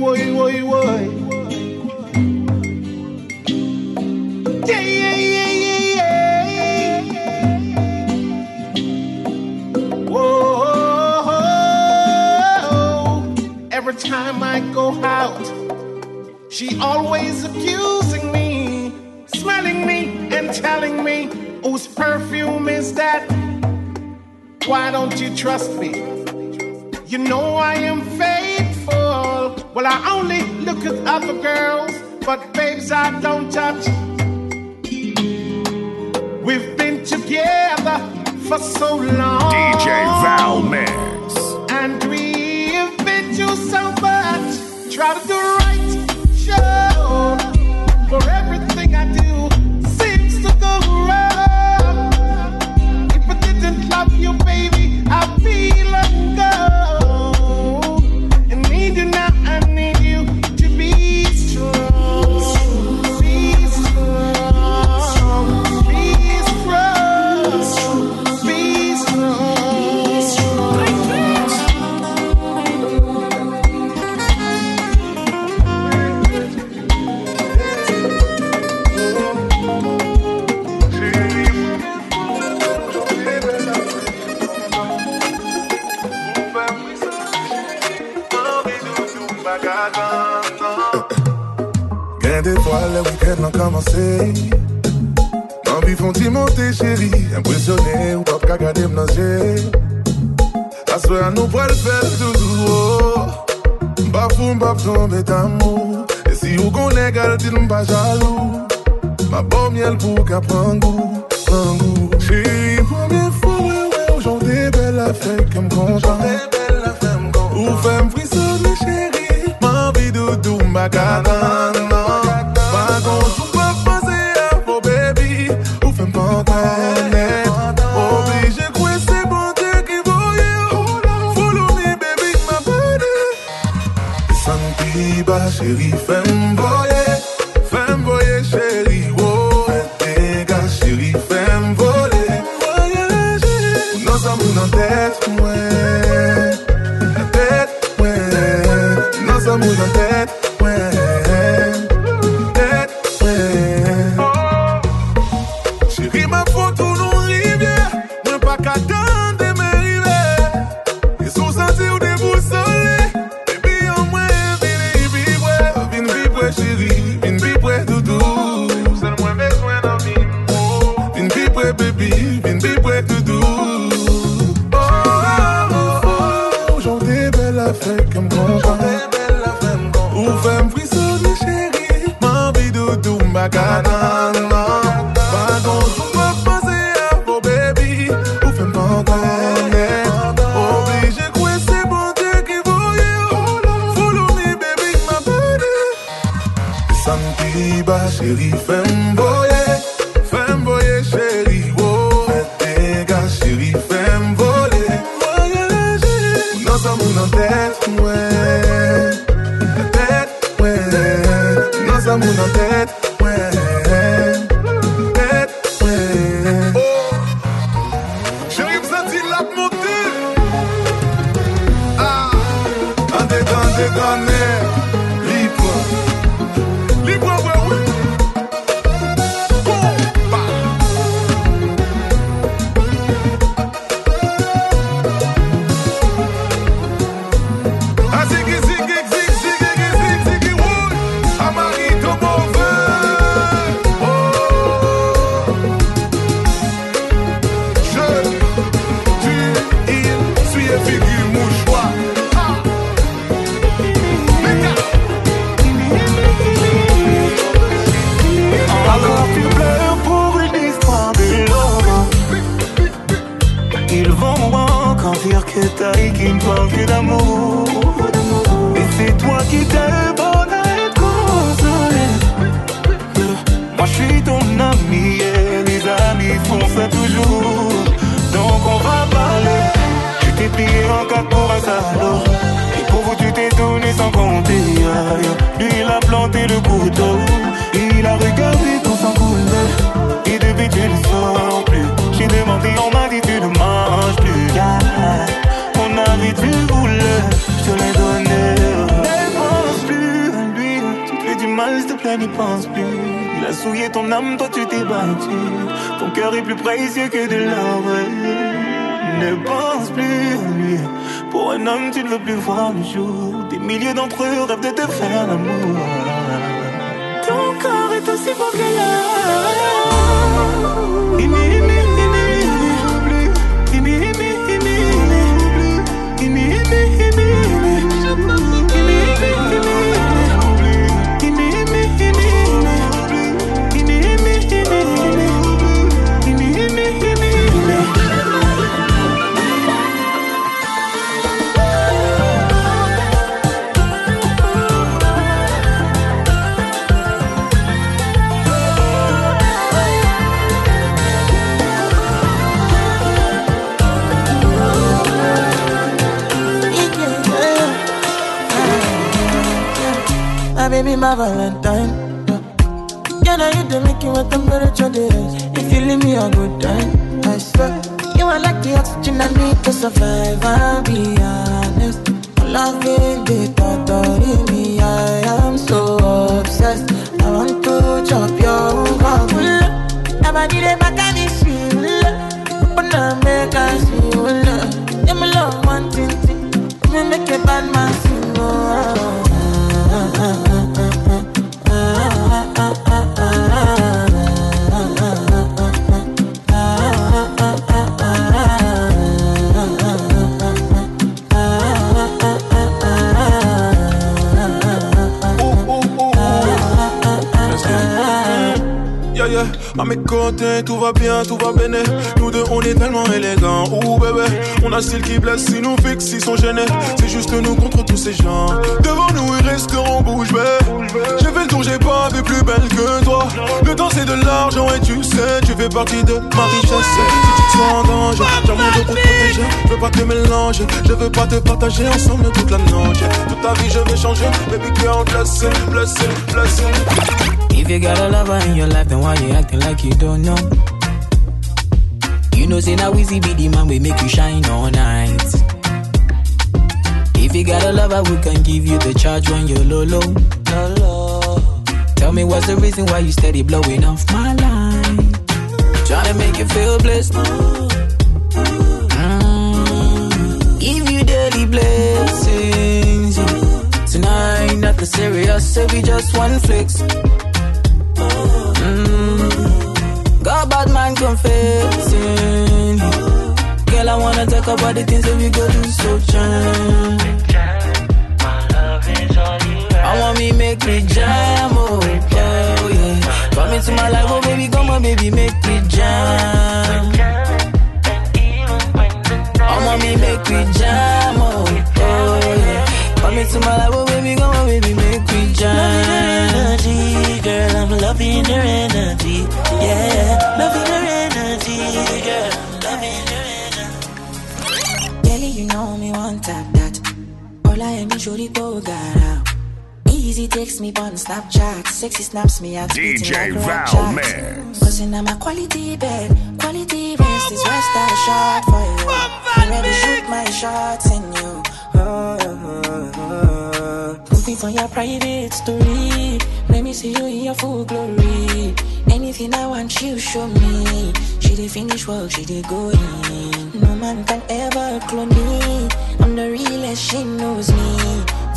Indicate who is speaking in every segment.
Speaker 1: Why, why, why? Yeah, yeah, yeah, yeah, yeah. Whoa. Every time I go out, she always accusing me, smelling me, and telling me whose perfume is that. Why don't you trust me? You know I am. girls, but babes I don't touch. We've been together for so long.
Speaker 2: DJ Valmix.
Speaker 1: And we've been through so much. Try to do
Speaker 3: fois, le week-end a commencé. Envie font monter, chérie. Impressionné, ou pas qu'à garder me La soirée, nous pouvons le faire toujours. Bafou, m'bap tomber d'amour. Et si vous connaissez, gardez nous pas jaloux. Ma bonne miel pour qu'à prendre goût, prendre goût. Chérie, première fois, ouais, ouais, j'en ai belle affaire comme conjoint. Ou femme frissonne, chérie.
Speaker 4: M'envie de tout, ma
Speaker 5: cadence.
Speaker 6: Baby, my Valentine. Can I hit the make you a temperature days? If you leave me a good time, I swear. You are like the oxygen I need to survive, I'll be honest. Loving the thought of me, I am so
Speaker 7: Tout va bien, tout va bien. Nous deux, on est tellement élégants. Ouh bébé, on a style qui blesse, si nous fixe, ils sont gênés. C'est juste nous contre tous ces gens. Devant nous, ils resteront bouche bée. J'ai fait le tour, j'ai pas vu plus belle que toi. Le temps, c'est de l'argent et tu sais, tu fais partie de ma richesse. Si tu te sens en danger, j'ai mon de protéger. Je veux pas te mélanger, je veux pas te partager ensemble toute la noche. Toute ta vie, je vais changer. Baby, girl, blessé, blessé, blessé.
Speaker 6: If you got a lover in your life, then why you acting like you don't know? You know, say now easy be the man we make you shine all night. If you got a lover, we can give you the charge when you're low, low. Tell me what's the reason why you steady blowing off my line? Trying to make you feel blessed. Mm, give you daily blessings. Tonight, nothing serious, so we just one flex. Mm. Bad man confessing. Girl, I wanna talk about the things that we go do so jam. I want me make me jam, oh, oh yeah. Come into my life, oh baby, come on, baby, make me jam. I want me make me jam, oh. Come into my life, oh baby, come on, baby, make me jam girl, I'm loving your energy. Yeah, loving your energy, girl, loving your energy. Girl, you know me one tap that. All I am is shorty go out. Easy takes me on Snapchat, sexy snaps me out.
Speaker 2: DJ like Val Man.
Speaker 6: Buzzing on my quality bed, quality rest is rest I shot for you. I'm ready to shoot my shots in you. Me for your private story. Let me see you in your full glory. Anything I want, you show me. She did finish work, she did go in. No man can ever clone me. I'm the realest, she knows me.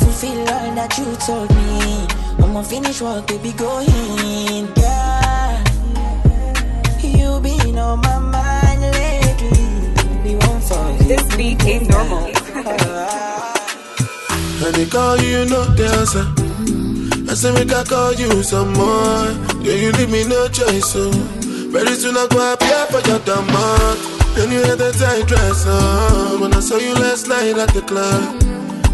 Speaker 6: Fulfill all that you told me. I'ma finish work, baby, go in. Yeah. You been on my mind lately. Be one for.
Speaker 8: This beat ain't normal.
Speaker 7: and they call you, you know the answer. I say make I call you some more. Yeah, you leave me no choice, so very soon I go appear for your demand. Then you had the tight dress on when I saw you last night at the club.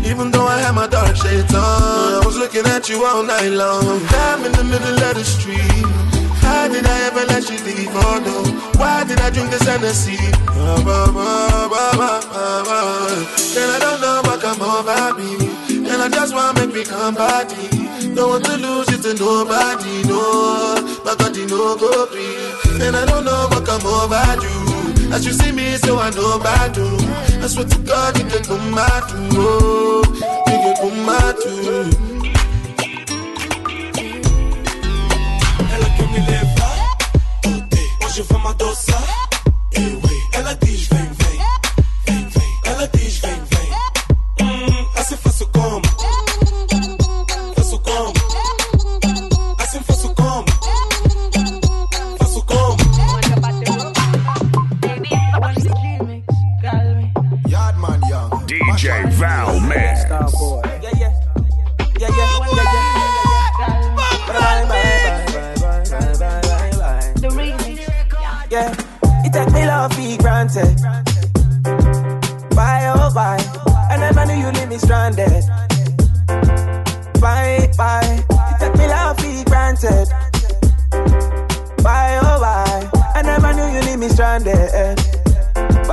Speaker 7: Even though I had my dark shades on, I was looking at you all night long. I'm in the middle of the street. How did I ever let you leave? Oh no, why did I drink this Hennessy? And I don't know what come over me. Girl, I just wanna make me come party. Don't want to lose you to nobody, no. My God, you know, go be. And I don't know what come over you. As you see me, so I know bad do. I swear to God, you can come out to. Oh, you can come out to. Ela
Speaker 5: quer me levar, oh, hoje vamos adoçar. Eu, ela diz, vem.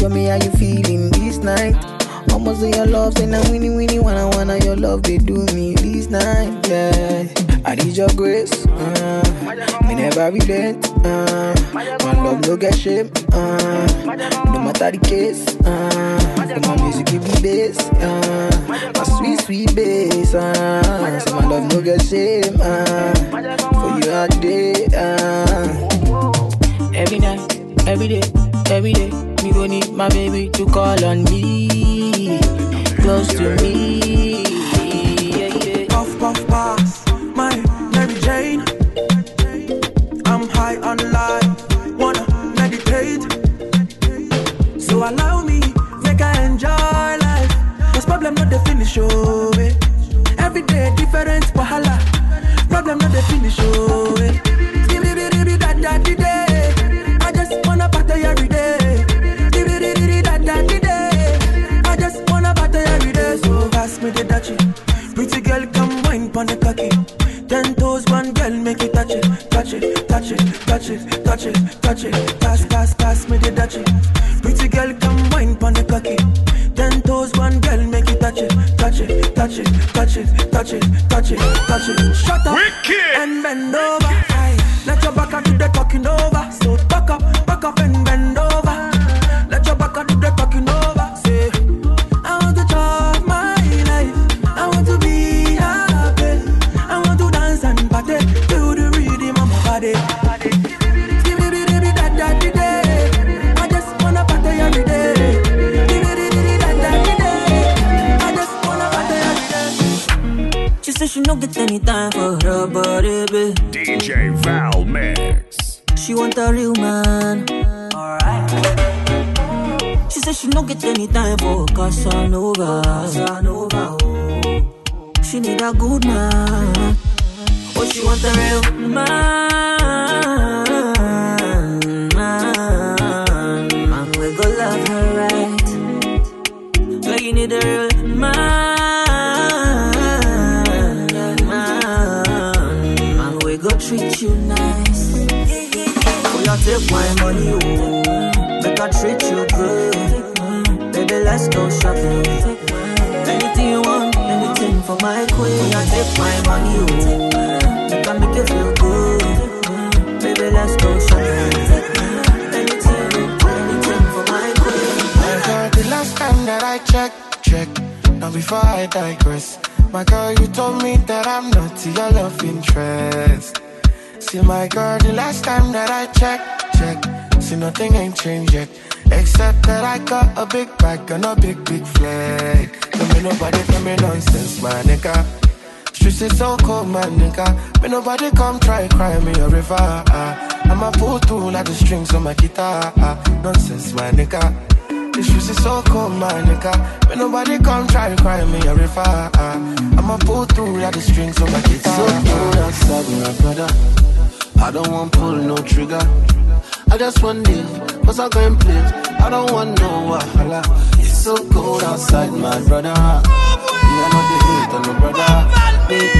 Speaker 9: Show me how you feeling this night. Almost of your love, say I'm winnie, winning, wanna, wanna. Your love, they do me this night, yeah. I need your grace, uh, me never relent, uh, my love no get shame, uh, no matter the case, uh, my music give me bass, uh, my sweet, sweet bass, uh, so my love no get shame, uh, for you all day, uh. Every night, every day, every day you don't need my baby to call on me. Close to me.
Speaker 10: touch it, touch it. Pass, pass, pass me the touch it. Pretty girl, come wine pon the cocky. Ten toes, one girl, make you touch it, touch it, touch it, touch it, touch it, touch it, touch it. Shut up
Speaker 2: Wicked.
Speaker 10: and bend over.
Speaker 11: time for her.
Speaker 2: DJ Val Mix.
Speaker 11: She want a real man. Alright. She say she no get any time for Casanova. Casanova. Oh. She need a good man. Oh, she want a real trouble. Anything you want, anything for my queen. I take my money, you can make you feel good. Baby, let's go shopping. Anything for my queen.
Speaker 12: My God, the last time that I checked, checked. Now before I digress, my girl, you told me that I'm not your love interest. See, my girl, the last time that I checked, check. See, nothing ain't changed yet. Except that I got a big bag and a big, big flag. Don't nobody tell me nonsense, my nigga. Streets is so cold, my nigga. May nobody come try cry me a river. I'ma pull through like the strings on my guitar. Nonsense, my nigga. The streets is so cold, my nigga. May nobody come try cry me a river. I'ma pull through like the strings on my guitar. So cold outside, my brother. I don't want pull no trigger. I just want deal cause I can play. I don't want no wahala. It's so cold outside, my brother. I know the hate on no brother.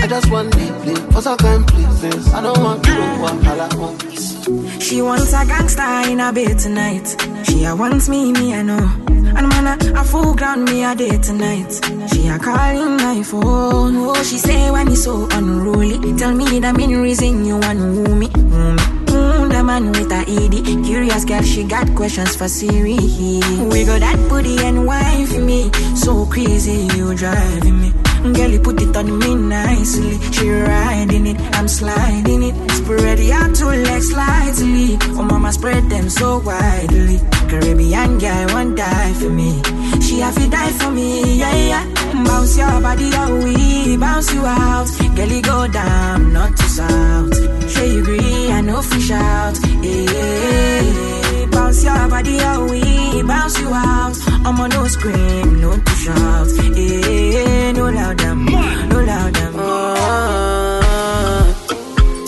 Speaker 12: I just want live, cause I can please. I don't want no wahala.
Speaker 6: She wants a gangster in a bed tonight. She a wants me, me I know. And man, a, a full ground me a day tonight. She a calling my phone. Oh, she say when it's so unruly. Tell me the main reason you want woo me. Woo me. Mm, the man with a ED. Curious girl, she got questions for Siri. We got that booty and for me. So crazy, you driving me. Girl, you put it on me nicely. She riding it, I'm sliding it. Spread your two legs slightly. Oh, mama, spread them so widely. Caribbean girl won't die for me. She have to die for me, yeah, yeah. Bounce your body out, we bounce you out. Girl, go down, not to south. Sure you agree, I know fish out. Yeah, bounce your body out, we bounce you out. I'm on no scream, no to shout. Yeah, no loud them, no loud them.
Speaker 13: Ah,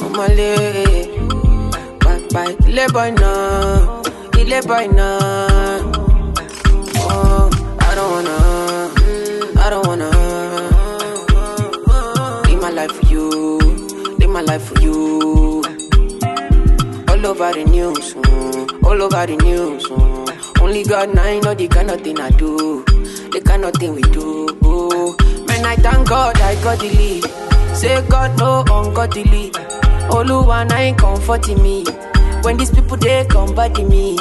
Speaker 13: I'm a lay. Bye bye, le boy le boy now. Oh, I don't wanna, I don't wanna. Live my life for you, live my life for you. All over the news, mm, all over the news. mm. Only God now know the kind of thing I do, the kind of thing we do. Man, I thank God I got the lead. Say God no ungodly. Oluwa na ain't comforting me. When these people they come body me.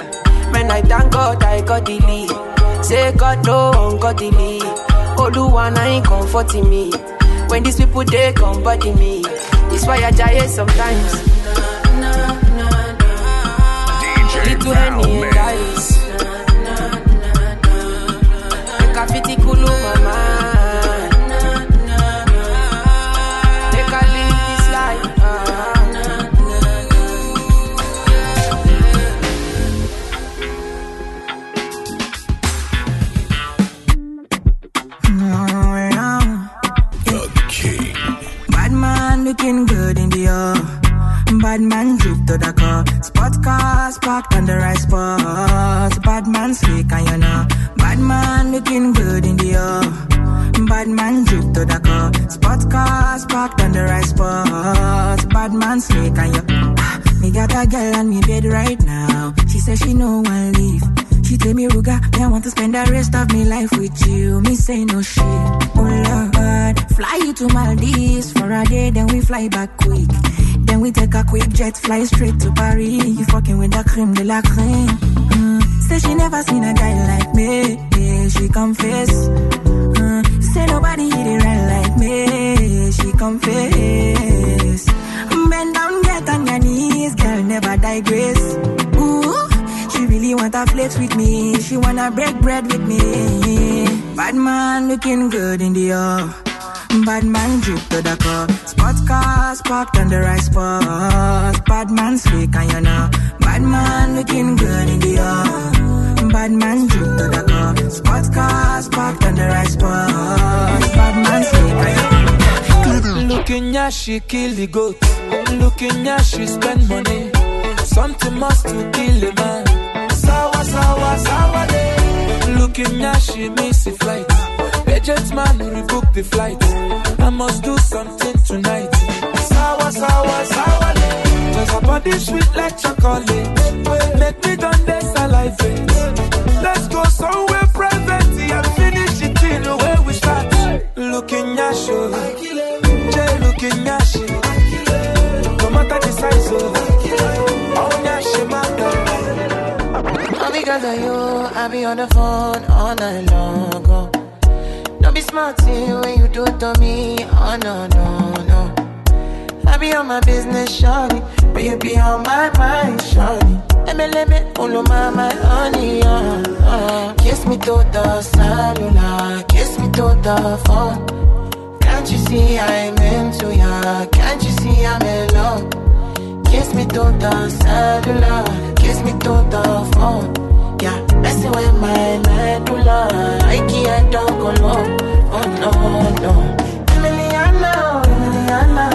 Speaker 13: Man, I thank God I got the lead. Say God no ungodly. Oluwa na ain't comforting me. When these people they come body me. It's why I die sometimes. Little Henny and
Speaker 2: Mix.
Speaker 13: guys. Make
Speaker 6: Bad man drip to the car. Spot cars parked on the right spot. Bad man slick and you know. Bad man looking good in the air. Bad man drip to the car. Spot cars parked on the right spot. Bad man slick and you. Ah, Me got a girl on me bed right now. She says she no one leave. She tell me, Ruga, me I want to spend the rest of me life with you. Me say no shit. Oh Lord, fly you to Maldives for a day, then we fly back quick. Then we take a quick jet, fly straight to Paris. You fucking with the cream de la creme. Mm. Say she never seen a guy like me. Yeah, she confess. Mm. Say nobody hit it right like me. She confess. Bend down, get on your knees, girl, never digress. Ooh, she really wanna flex with me. She wanna break bread with me. Bad man looking good in the air. Bad man drip to the car. Spot cars parked on the right spot. Bad man slick and you know. Bad man looking good in the air. Bad man drip to the car. Spot cars parked on the right spot. Bad man slick and you know.
Speaker 10: Looking yeah, she kill the goat. Looking yeah, she spend money. Something must to kill a man. Sawa, sawa, sawa day. Looking yeah, she miss a flight. Agent man rebook the flight. I must do something tonight. Sawa, sawa, sawa. Cause her body sweet like chocolate. Make me done this salivate. Let's go somewhere private and finish it in the way we start. Looking at you. Jay looking at. No matter the size of Oh, yeah, she
Speaker 13: All because of you, I be on the phone all night long. Oh. Don't be smart when you do to me. Oh no, no, no. I be on my business, shawty. But you be on my mind, shawty. Me, follow my, my honey, uh, uh. Kiss me to the cellular, kiss me to the phone. Can't you see I'm into ya? Can't you see I'm in love?
Speaker 14: Kiss me to the cellular, kiss me to the phone. Yeah, messing with my medulla. I can't talk alone. Oh no, no. Emiliano, Emiliano,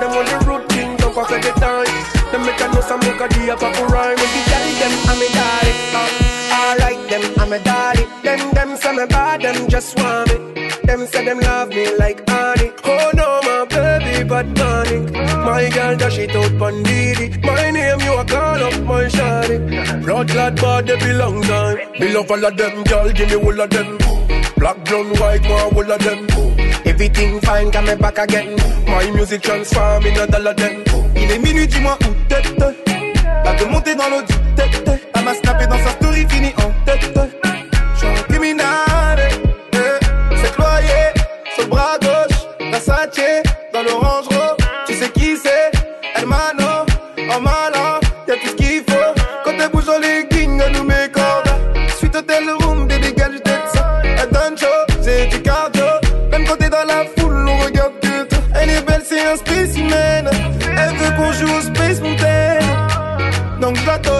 Speaker 15: them on the root king, don't pass at the time. Them make a know some look at the apple rhyme. If you tell them I'm a daddy, uh, alright them I'm a daddy. Then them say me bad, them just want me. Them say them love me like honey. Oh no, my baby, but panic. My girl dash it out bandidi. My name you a call up my shawty. Blood clot bad they belong time. Me love all of them, girl, give me all of them. Black, brown, white, one all of them. Everything fine, come back again. My music transform in a dollar them.
Speaker 16: Il est minuit, dis-moi où t'es. Va te monter dans l'eau du tête. Elle m'a snappé dans sa story, fini en tête. J'suis un criminel. eh. C'est cloyé, sur le bras gauche. Versace, dans l'orange rose. Tu sais qui c'est? Hermano, en malin.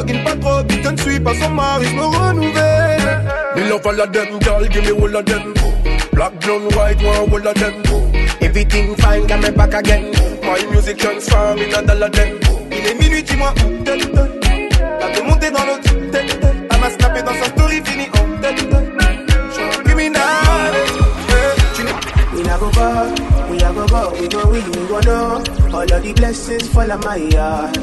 Speaker 16: Je pas trop vite, je ne suis pas son mari, je me renouvelle.
Speaker 15: Me love all of them, girl, give me all of them. Black, brown, white, one all of them. Everything fine, come back again. My music transform in a dollar them.
Speaker 16: Il est minuit, dis-moi où t'es? Va te monter dans du tête. Elle m'a snappé dans sa story, fini en tête. Un. Tu n'es
Speaker 17: We not go far, we a go we go we go know. All of the blessings fall on my yard.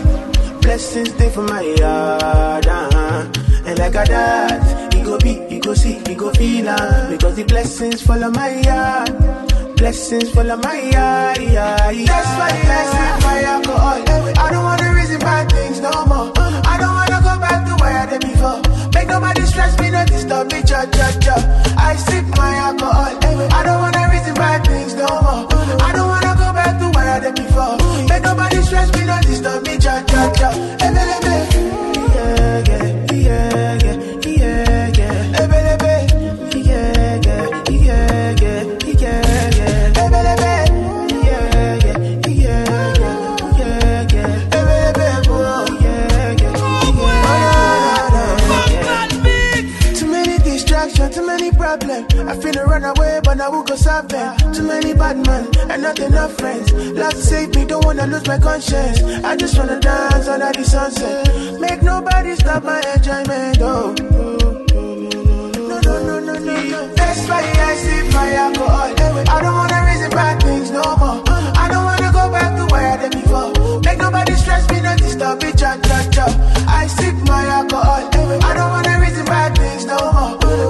Speaker 17: Blessings stay for my yard, uh-huh. And like a that, he go be, he go see, he go feel uh, Because the blessings fall on my yard. Blessings fall on my yard, yeah, yeah. That's why I sip my alcohol. I don't wanna reason bad things no more. I don't wanna go back to where I did before. Make nobody stress me, not disturb me, cha cha cha. I sip my alcohol. I don't wanna reason bad things no more. Nobody stress me, not disturb me, cha cha cha. Yeah, yeah, yeah, yeah, problems. I finna run away, but I will go solve them. Too many bad men and not enough friends. Love save me, don't wanna lose my conscience. I just wanna dance under the sunset. Make nobody stop my enjoyment, oh. No, no, no, no, no, no. That's why I sip my alcohol. I don't wanna reason bad things no more. I don't wanna go back to where I before. Make nobody stress me, disturb me, cha cha cha. I sip my alcohol. I don't wanna reason bad things no more.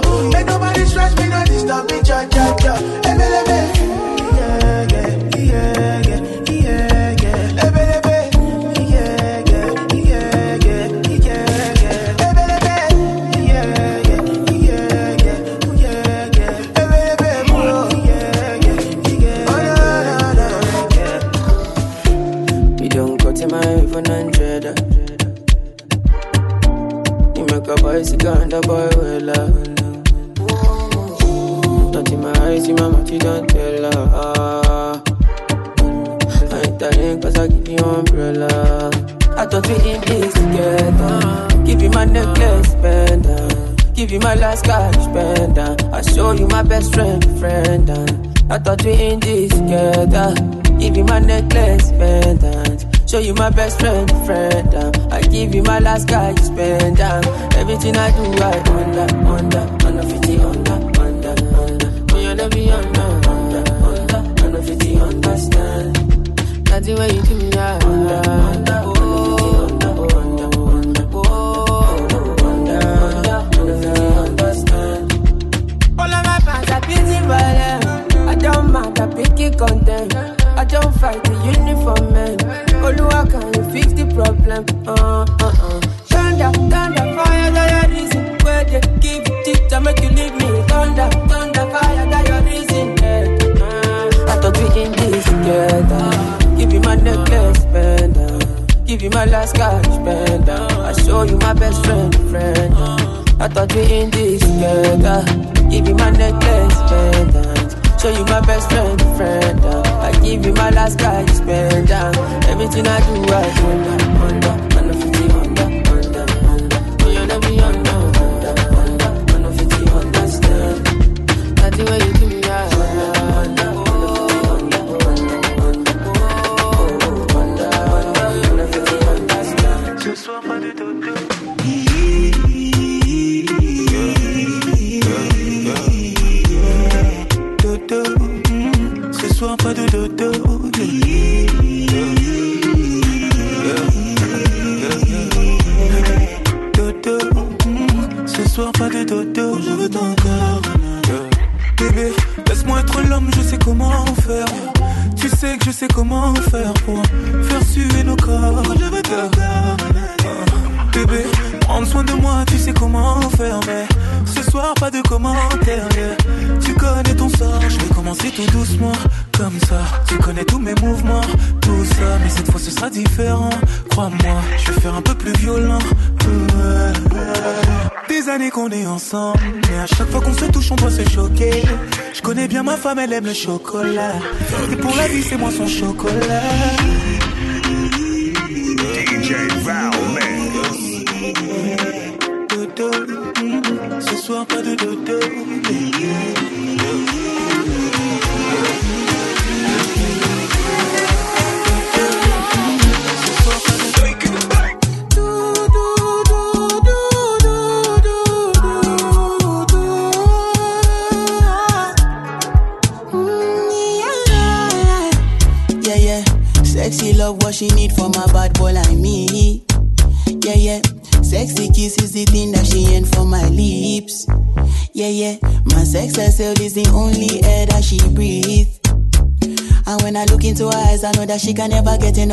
Speaker 17: Before. Make nobody stress me, not disturb me, cha cha cha. Oh. Oh, no, no, no.
Speaker 18: You don't go to my and trader. You make a a boy thought we in this together. Give you my necklace, pendant. Show you my best friend, friend.
Speaker 10: Um. I give you my last guy, you spend. Um. Everything I do, I under, wonder, wonder, wonder. under, under, under. Me wonder, wonder, wonder. under, under, under 50, understand. That's the way you do
Speaker 19: volar.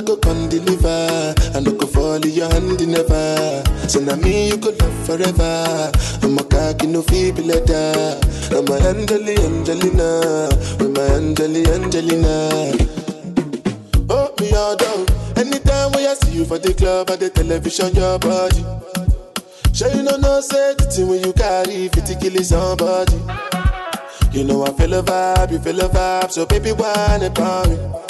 Speaker 2: I
Speaker 7: go come deliver. I go fall in your hand never. So now me you could love forever. I'm a cocky no feeble letter. I'm a Angeli, Angelina, with my Angeli, Angelina. Oh me all down. Anytime when I see you for the club or the television, your body. Sure you know no say the thing when you carry 50 kill somebody. You know I feel a vibe, you feel a vibe, so baby whine about me.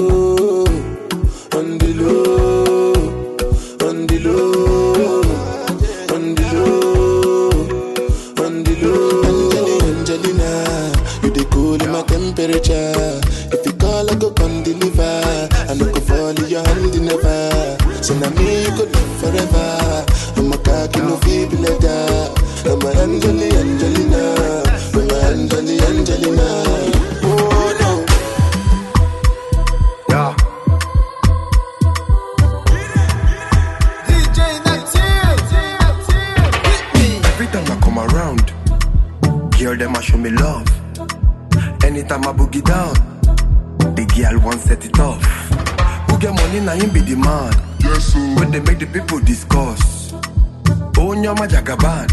Speaker 7: So now me you could live forever. I'm a cocky no feeble letter. I'm a Angeli Angelina, I'm a Angeli Angelina. Oh no.
Speaker 20: Yeah. Every time I come around, girl them a show me love. Anytime I boogie down, the girl want set it off. Who get money now him be the man. Yes, When they make the people discuss. Oh nyama jagaban.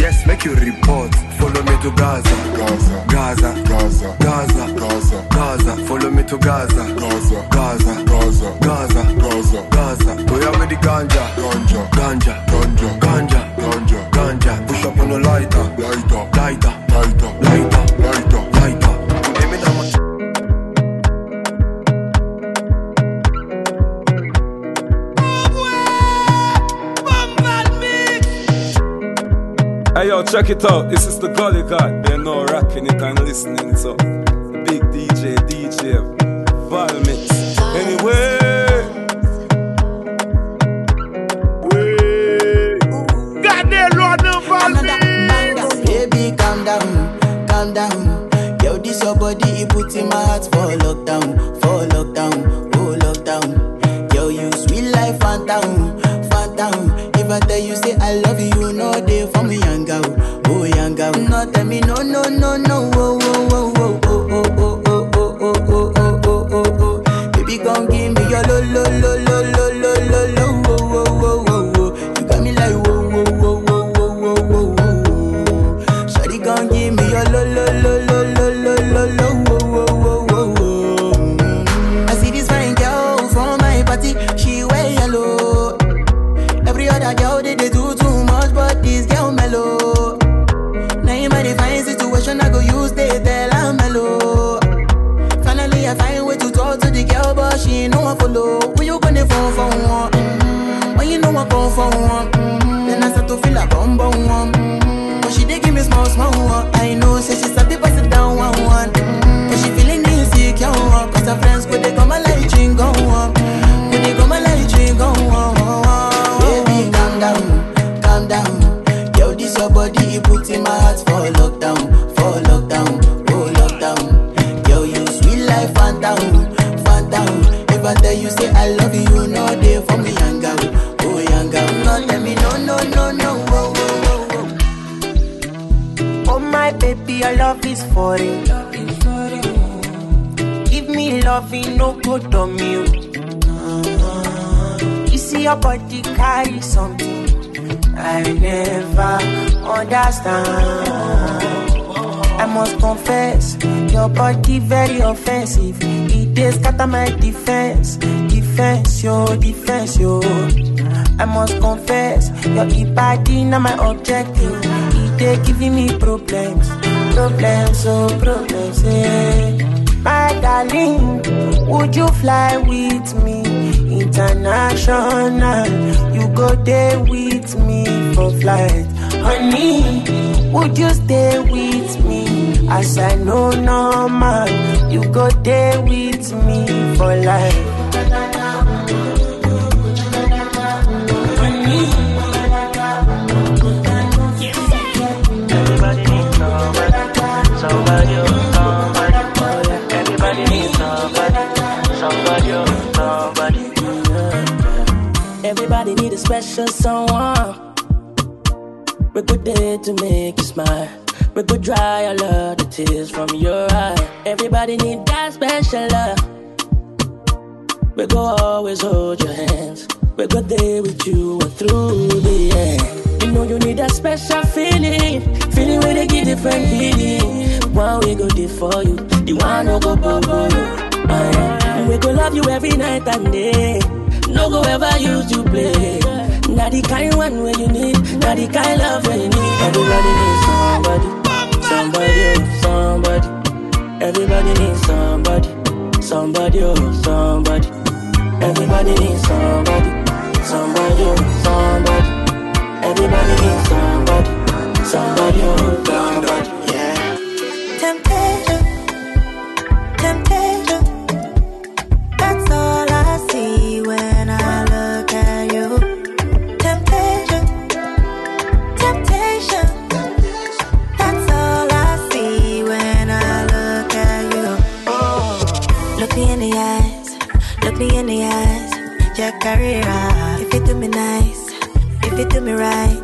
Speaker 20: Yes, make you report. Follow me to Gaza. Gaza. Gaza. Gaza. Gaza. Gaza. Gaza. Follow me to Gaza. Gaza. Gaza. Gaza. Gaza. Gaza. Gaza. Oh yeah, with the ganja. Ganja. Ganja. Ganja. Ganja. Ganja. Ganja. Push up on the lighter. Lighter. Lighter. Lighter. Lighter. Lighter. Lighter.
Speaker 21: Hey yo, check it out. This is the Gully God. They're no rocking it and listening. So, big DJ, DJ, Valmix. Anyway.
Speaker 19: Baby, calm down, calm down. Yo, this your body, it put in my heart for lockdown, for lockdown, oh lockdown. Yo, you sweet life, phantom, phantom. If I tell you say I love you, for me, young girl, oh young girl. No, tell me no, no, no, no, oh, I
Speaker 22: must confess, your body very offensive. It is scatter my defense, defense, yo, defense, yo. I must confess, your body not my objective. It giving me problems, problems, oh problems, yeah. My darling, would you fly with me international? You go there with me for flight, honey. Would you stay with me? As I know normal, you go there with me
Speaker 23: for life. Everybody needs somebody, somebody. Everybody needs somebody, somebody, somebody.
Speaker 24: Everybody need a special someone. We good there to make smile. We could dry all of the tears from your eye. Everybody need that special love. We go always hold your hands. We go there with you and through the end. You know you need that special feeling, feeling where they give different feeling. One we go there for you, the one no go bubble you. We go love you every night and day. No go ever use you play. Not the kind one where you need, not the kind love where you need. Everybody needs somebody, somebody, oh, somebody. Everybody needs somebody, somebody, oh, somebody. Everybody needs somebody, somebody, oh, somebody. Everybody needs somebody, somebody, oh, somebody.
Speaker 25: Eyes, look me in the eyes. Your career, if you do me nice, if you do me right,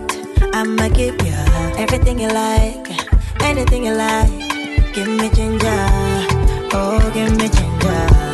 Speaker 25: I'ma give you everything you like, anything you like. Give me ginger, oh, give me ginger.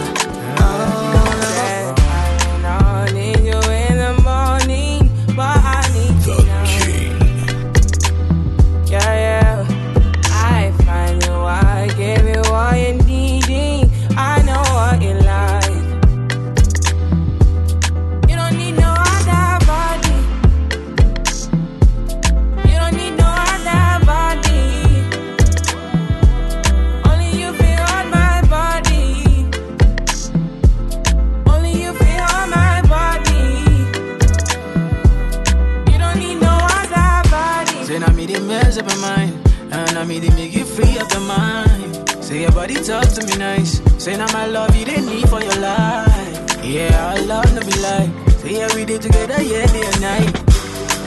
Speaker 23: Say now my love you didn't need for your life. Yeah, I love no be like. Say yeah we did together, yeah day and night.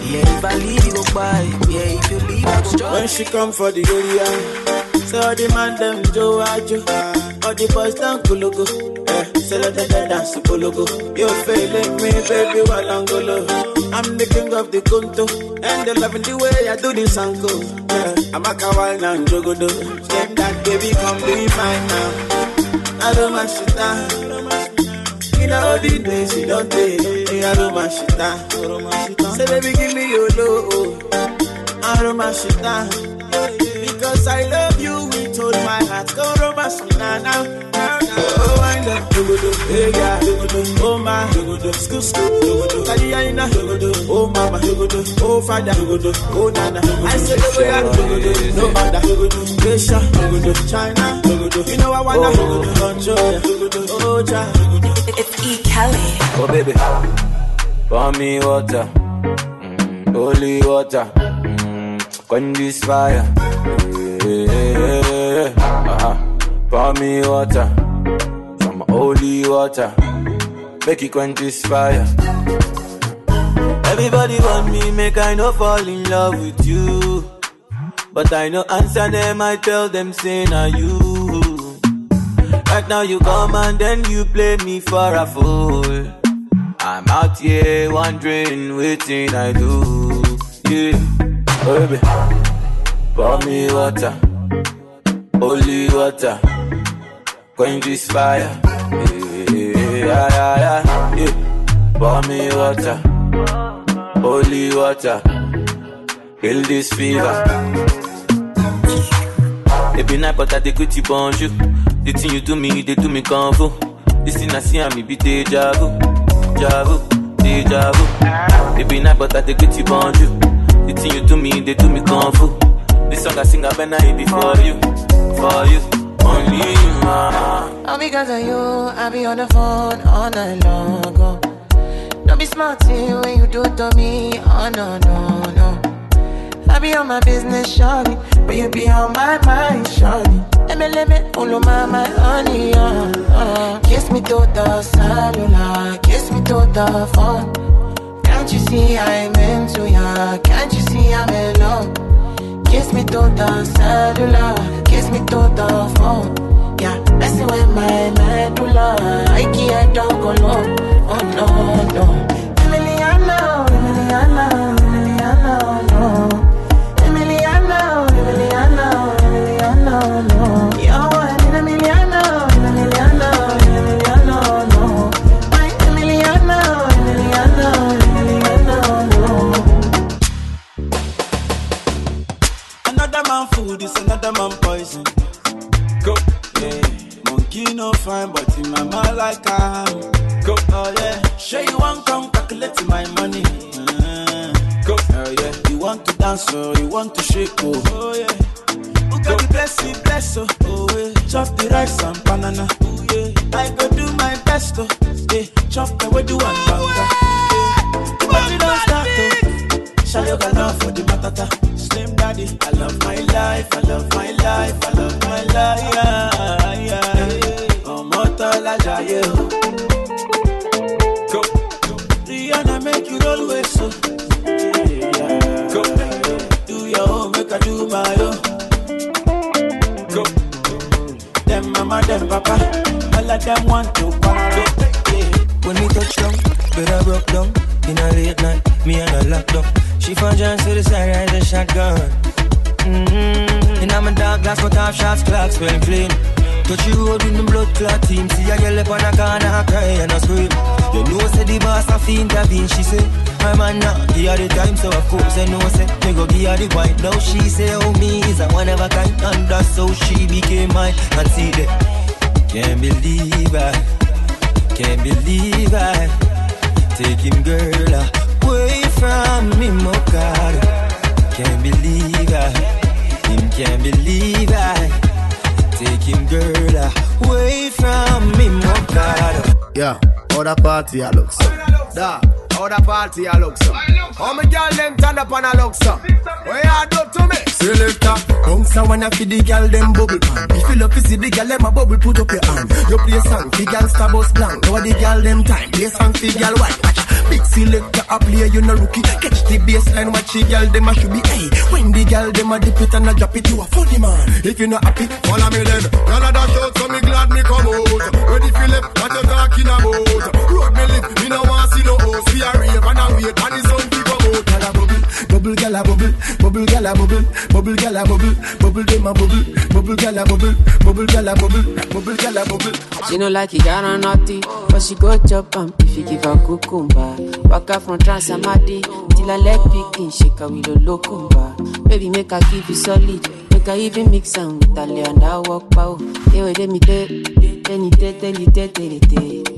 Speaker 23: Yeah, if I leave you go by. Yeah, if you leave I go join.
Speaker 17: When she come for the area, say all the man them Joe Ajo, all the boys down Kulugu. Eh, say let them dance to Kulugu. You feeling me, baby, while I'm the king of the Kunto, and they loving the way I do this uncle. Yeah, I'm a kawal and jogodo. Step that baby, come be mine now. I don't mind shit down. In all the days you don't take, I don't mind shit down. Say baby, give me your love. I don't mind shit down. Because I love you with all my heart. Go romance me now, now, now, now. Oh, wind up, dogodo, hey yeah, dogodo, oh my, dogodo, school, school, dogodo, Kaliyaina, dogodo, oh mama, dogodo, oh father, dogodo, oh nana. I say dogodo, yeah, dogodo, no matter, dogodo, Asia, dogodo, China, dogodo, you know I wanna, dogodo, control, yeah, dogodo, oh cha, dogodo.
Speaker 25: It's E. Kelly.
Speaker 26: Oh baby, pour me water, mm, holy water, mm, quench this fire. Yeah, Pour me water, some holy water, make it quench this fire.
Speaker 23: Everybody want me, make I no fall in love with you. But I no answer them, I tell them, say now you. Right now you come and then you play me for a fool. I'm out here wondering, waiting I do. Yeah,
Speaker 26: baby, pour me water, holy water, quench this fire. Yeah, yeah, yeah, yeah, yeah. Pour me water, holy water, kill this fever. Every night, but I take with you bonjour. The thing you do me, they do me fu. This thing I see, I me be deja vu, deja vu, deja vu. Every night, but I take with you bonjour. The thing you do me, they do me fu. This song I sing, I better it be for you, for you, only you.
Speaker 13: All because of you, I be on the phone all night long. Don't be smart when you do to me. Oh no, no, no. I be on my business, shawty, but you be on my mind, shawty. let me MLM, Follow my, my honey, uh, uh. Kiss me to the cellular, kiss me to the phone. Can't you see I'm into ya? Can't you see I'm in love? Kiss me through the cellular, kiss me to the phone. Yeah, messing with my medulla. I can't talk alone. Oh no, no. Emiliano, Emiliano,
Speaker 17: Another man food is another man poison. Go. Yeah. Monkey no fine, but in my mind like I am. Go. Oh yeah. Sure you want come calculate my money. Uh, go. Oh yeah. You want to dance or you want to shake oh. Oh yeah. Who got the bless you, bless oh. Oh yeah. Chop the rice and banana. Oh yeah. I go do my best oh. Yeah. Chop the way do one banga. Yeah. Shayo got love for the matata. Slim daddy, I love my life, I love my life, I love my life. Yeah, yeah. Ọmọ tọ́lá jayé o. Go. Rihanna make you roll with so. Yeah, Go. Do your own, make I do my own. Go. Them mama, them papa, all of them want to party.
Speaker 13: When we touch down, better broke down. In a late night, me and a lockdown. She found John to the side, ride the shotgun. Mm-hmm. In my dark glass, cut off shots, clocks, well clean. Touch you road with the blood clot team. See a girl up on a corner, I cry and I scream. You know, say the boss have to intervene. She say, my man now, give her the time, so of course I know, say, me go give her the wine. Now she say, oh, me is a one of a kind, and that's how she became mine. And see that, can't believe I, can't believe I, taking girl away from me, my God. Can't believe I, him can't believe I, taking girl uh, away from me, my God.
Speaker 27: Yeah, other party I look so. Da, other party I look so. How me girl them turn up and I look so. What you do to me?
Speaker 20: Selector, bounce a wanna fi the gal them bubble pan. If you love to see the gal them a bubble, put up your hand. You play song fi gal star bus blank. Now the gal them time, play song fi gal white. Watch Big selector a play, you no rookie. Catch the baseline, watch the gal them a should be. Hey, when the gal them a dip it and a drop it, you a funny man. If you not happy, follow me then. Y'all a dash out, so me glad me come out. Ready Philip, what you talking about? Road me live, me no want see no host. We a rave and a wait, and sun fi come out. Gal a bubble, bubble gal a bubble, bubble gal a bubble, bubble gal a bubble, bubble dem a bubble, bubble gal a bubble, bubble gal a bubble, bubble gal a bubble.
Speaker 6: She no like it, got on naughty, but she go chop am if you give her cucumber. Waka from Transamadi till her leg picking, shake her with a locumba. Baby, make her give you solid, make her even mix am with and I walk pow. Hey, wait, me tell it, tell it, tell it. So she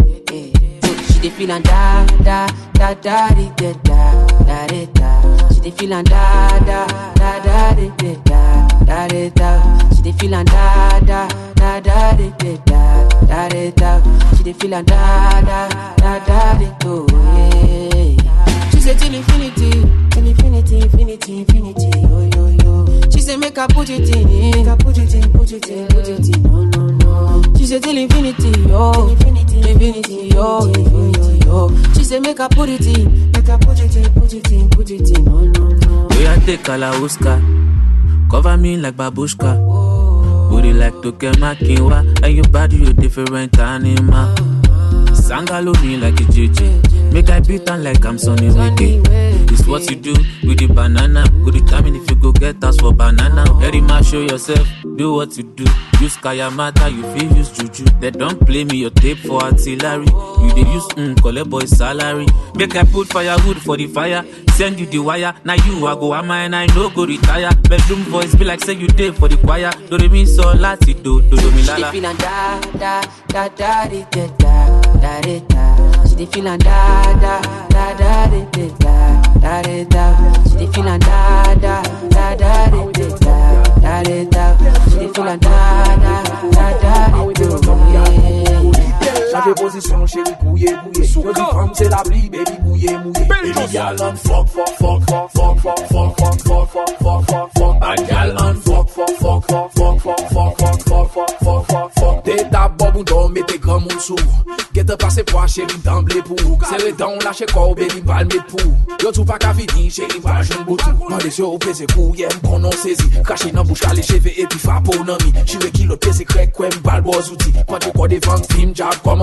Speaker 6: dey feel and da da da da di, da da da da da. She dey feel and da da da da di, da da da da. She dey feel and da da da da di, da da da da. She dey feel and da da da da oh yeah. She say till infinity, till infinity, infinity, infinity, oh yo yo. She say make her put it in, make her put it in, put it in, put it in, no no no. She say till infinity, oh infinity, infinity, oh infinity, oh. She say make her put it in, make her put it in, put it in, put it in, no no no.
Speaker 28: We are take Kalauska, cover me like babushka. Booty like Toke Makinwa, and your body you different animal. Sangalo like a JJ, make I beat on like I'm Sonny Wiki. It's what you do with the banana. Go determine if you go get us for banana. Very much show yourself, do what you do. Use Kayamata, you feel use Juju. They don't play me your tape for artillery. You they use mm, collect boy salary. Make I put firewood for the fire. Send you the wire. Now you I go am and I no go retire. Bedroom voice be like say you did for the choir. Do re mi so lati do do do
Speaker 6: She dey
Speaker 28: lala.
Speaker 6: feel and da da da da da da da da da. She dey feel and da da da da di, da da da da. She dey feel and da da da da da da da da. She feel da da da da
Speaker 29: Chanje pozisyon chèri kouye kouye Yo di fam se la pli baby mouye mouye Baby gal an fok fok fok fok fok fok fok fok fok fok fok fok fok Bad gal an fok fok fok fok fok fok fok fok fok fok fok fok fok Te tab bo boudon me te gran moun sou Gete pase fwa chèri damble pou Sere don lache kou baby bal met pou Yo tou pa ka vidi chèri val joun boutou Mande se ou pese kouye mkonon sezi Kache nan bouch kale cheve epi fa pou nan mi Chire ki lot pese krek kwen mbal bo zouti Kwa te kwa devan film
Speaker 2: jab koman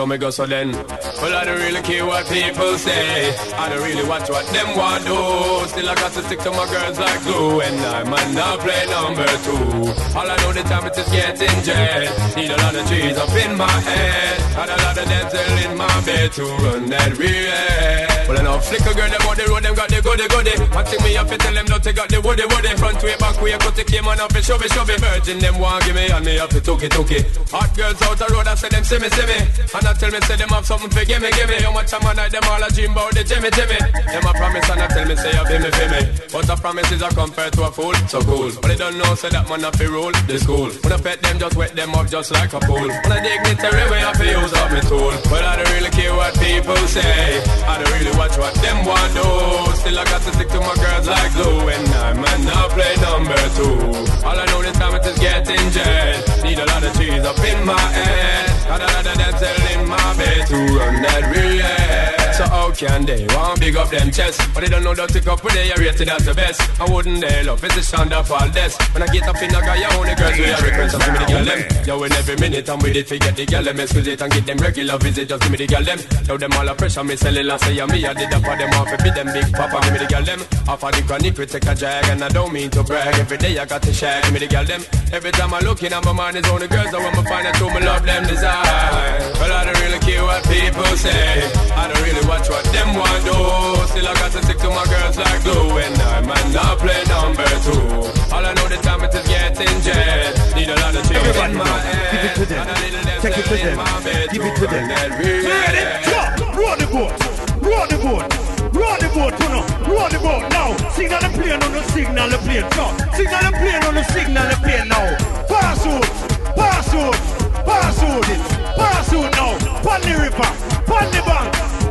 Speaker 30: So me go so then. Well, I don't really care what people say. I don't really watch what them want do. Still I got to stick to my girls like glue, and I might not play number two. All I know the time just getting jet. Need a lot of trees up in my head, and a lot of dental in my bed to run that real. Well, I know flicker girl them on the road, them got the goody goody. One thing me up to tell them not to got the woody woody. Front way, back way, cut the came on up and shove it, shove it. Virgin them want give me and me up to took it, took it. Hot girls out the road, I say them see me, see me. And I tell me say them have something for give me, give me. How much time I night them all a dream about the Jimmy, Jimmy. Them a promise and I tell me say you be me, for me. But a promise is a compared to a fool, so cool. But they don't know say that man a fi rule the school. When I pet them, just wet them up just like a pool. When I dignitary way, I fi use up me tool. But I don't really care what people say. I don't really watch what them want do. Still I got to stick to my girls like glue. And I'm man now play number two. All I know this time it is getting jet. Need a lot of cheese up in my head. Got a lot of dental my bed to run that relay. So how can they want big up them chest? But they don't know that to up with they are rated as the best. I wouldn't they love it's the sound of all this. When I get up in the guy, you only girls we are request give me the girl them. Yo, in every minute I'm with it, forget the girl them. Excuse it and get them regular visit, just give me the girl them. Now them all a pressure, me sell it and say, yeah, me, I did up for them off, be them big papa, give me the girl them. Off of the chronic, we take a drag, and I don't mean to brag. Every day I got to share, give me the girl them. Every time I look in, my mind is on the girls, I want to find out who me love them desire. Well, I don't really care what people say. I don't really watch what them want do. Still I got to stick to my girls like glue, and I might not play number two. All I know the time it is getting jet. Need a lot of change
Speaker 4: Everybody,
Speaker 30: in my head.
Speaker 4: give it to them. Take it to them. Give it to them.
Speaker 30: run.
Speaker 4: Ready? Drop. Roll the boat. Roll the boat. Roll the boat, you know. Roll the boat now. Signal the plane on the signal the plane. Drop. Signal the plane on the signal the plane now. Pass out. Pass out. Pass out it. Out now. Pon the river. Pon the bank.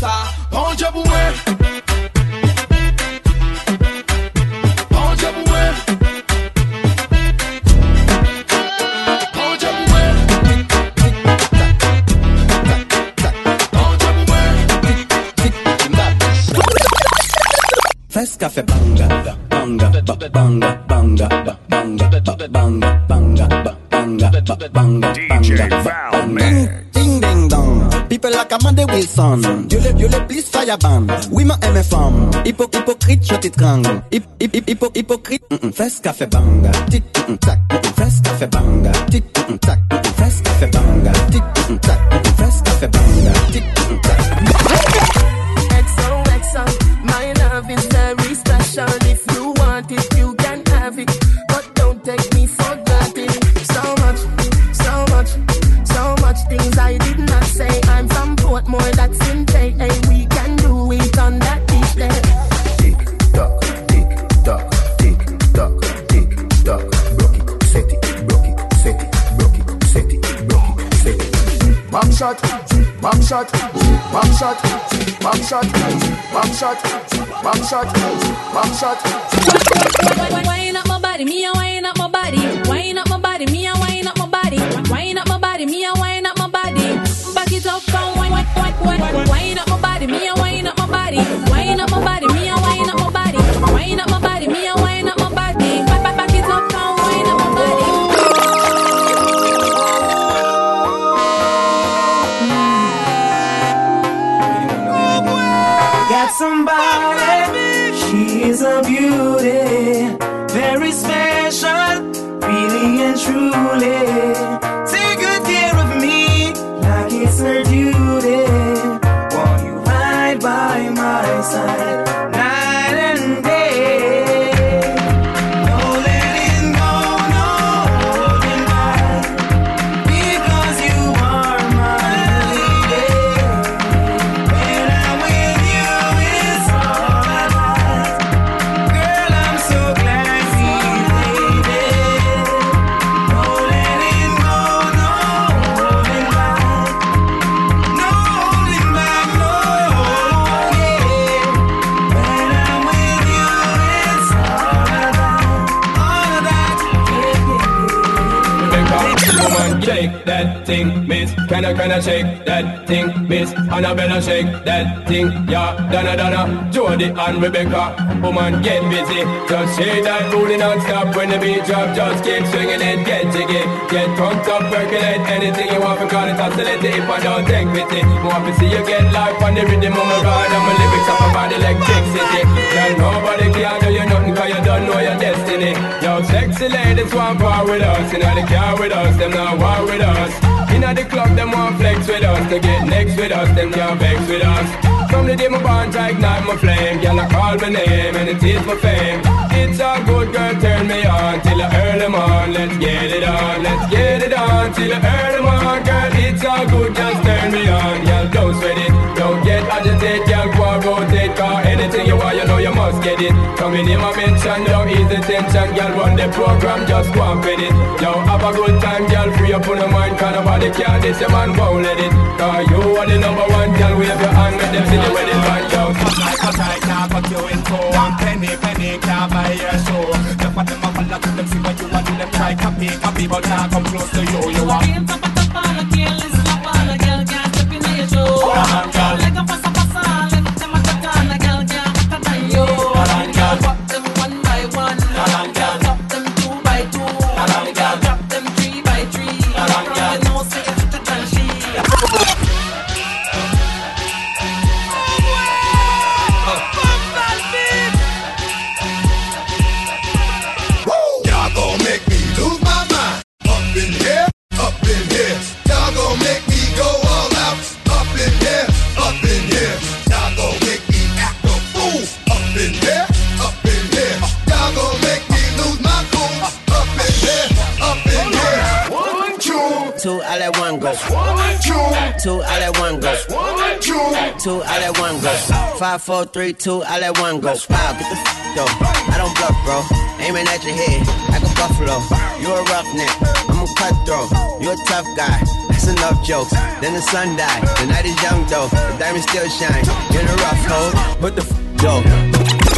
Speaker 31: Bobby better star. Punch up away. Punch up away. Punch up away.
Speaker 32: Fest café banga, banga, ba- banga, banga, ba- banga, ba- banga, banga, ba- banga, ba- banga,
Speaker 2: DJ
Speaker 32: banga,
Speaker 2: Val
Speaker 32: banga.
Speaker 2: Man.
Speaker 32: Ding ding dong, people like Amanda Wilson. Dieu le, Dieu le, please fire ban. Oui ma femme, Hypo, hypocrite, je t'étrangle. Hip, hip, hip, hypo, hypocrite. Mm -mm. Café banga, tic, mm -mm, tac. Mm café banga, tic, mm -mm, tac. Mm café banga, tic, mm -mm, tac. Mm café banga, tic, tac.
Speaker 33: Shot, bam shot, bam shot, bam shot, bam shot, bam shot.
Speaker 34: Wine up my body, me a wine up
Speaker 30: miss. Can I, can I shake that thing, miss? Annabella, shake that thing, yeah. Donna, Donna, Jody and Rebecca, woman, get busy. Just shake that booty non-stop when the beat drop. Just keep swinging it, get jiggy. Get drunk up, percolate anything you want, because it's oscillating if I don't take pity. Want to see you get life on the rhythm of my ride and my lyrics up about electricity. Girl, nobody can do you nothing, cause you don't know your destiny. Yo, sexy ladies want war with us, in the car with us, them not war with us. In the club, them want flex with us, to get next with us, them can't vex with us. From the day my bond to ignite my flame, girl, I call my name and it is my fame. It's a good girl, turn me on till I early morn. Let's get it on, let's get it on till I early morn, girl. It's a good, just turn me on, girl. Don't sweat it, don't get agitated, girl. Go and rotate, cause anything you want, you know you must get it. Coming in my mention, yo, ease the tension, girl. Run the program, just go and fit it. Yo, have a good time, girl. Free up on the mind, cause nobody can this, your man won't let it. Cause you are the number one, girl. Wave your hand, make them see the wedding band, yo.
Speaker 14: Like a tight now, cut you in two. One penny, penny, can't buy your show. The for them a follow to them, see what you want, do them try copy, copy, but now come close to you, you are.
Speaker 5: Five, four, three, two, I let one go. Wow, get the f though. I don't bluff, bro. Aiming at your head like a buffalo. You a roughneck, I'm a cutthroat. You a tough guy. That's enough jokes. Then the sun died. The night is young though. The diamonds still shine. You're a rough hole. What the f yo?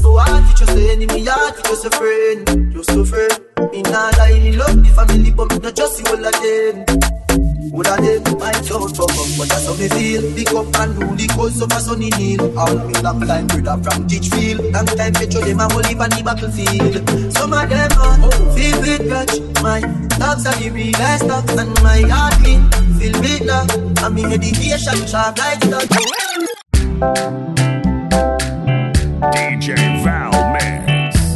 Speaker 19: So hard to just say enemy Hard to just a friend Just a friend. Me not lie me love the family But me not just see all them Would I them my town come up But that's how me feel. Pick up and do the cause of a sunny hill. All me long time brother from Ditchfield Long time petro them a molly on the battlefield. Some of them uh, are filled with grudge. My dogs are the realest dogs And my heart clean. Filled with love And me education sharp like that
Speaker 2: DJ Val Mix.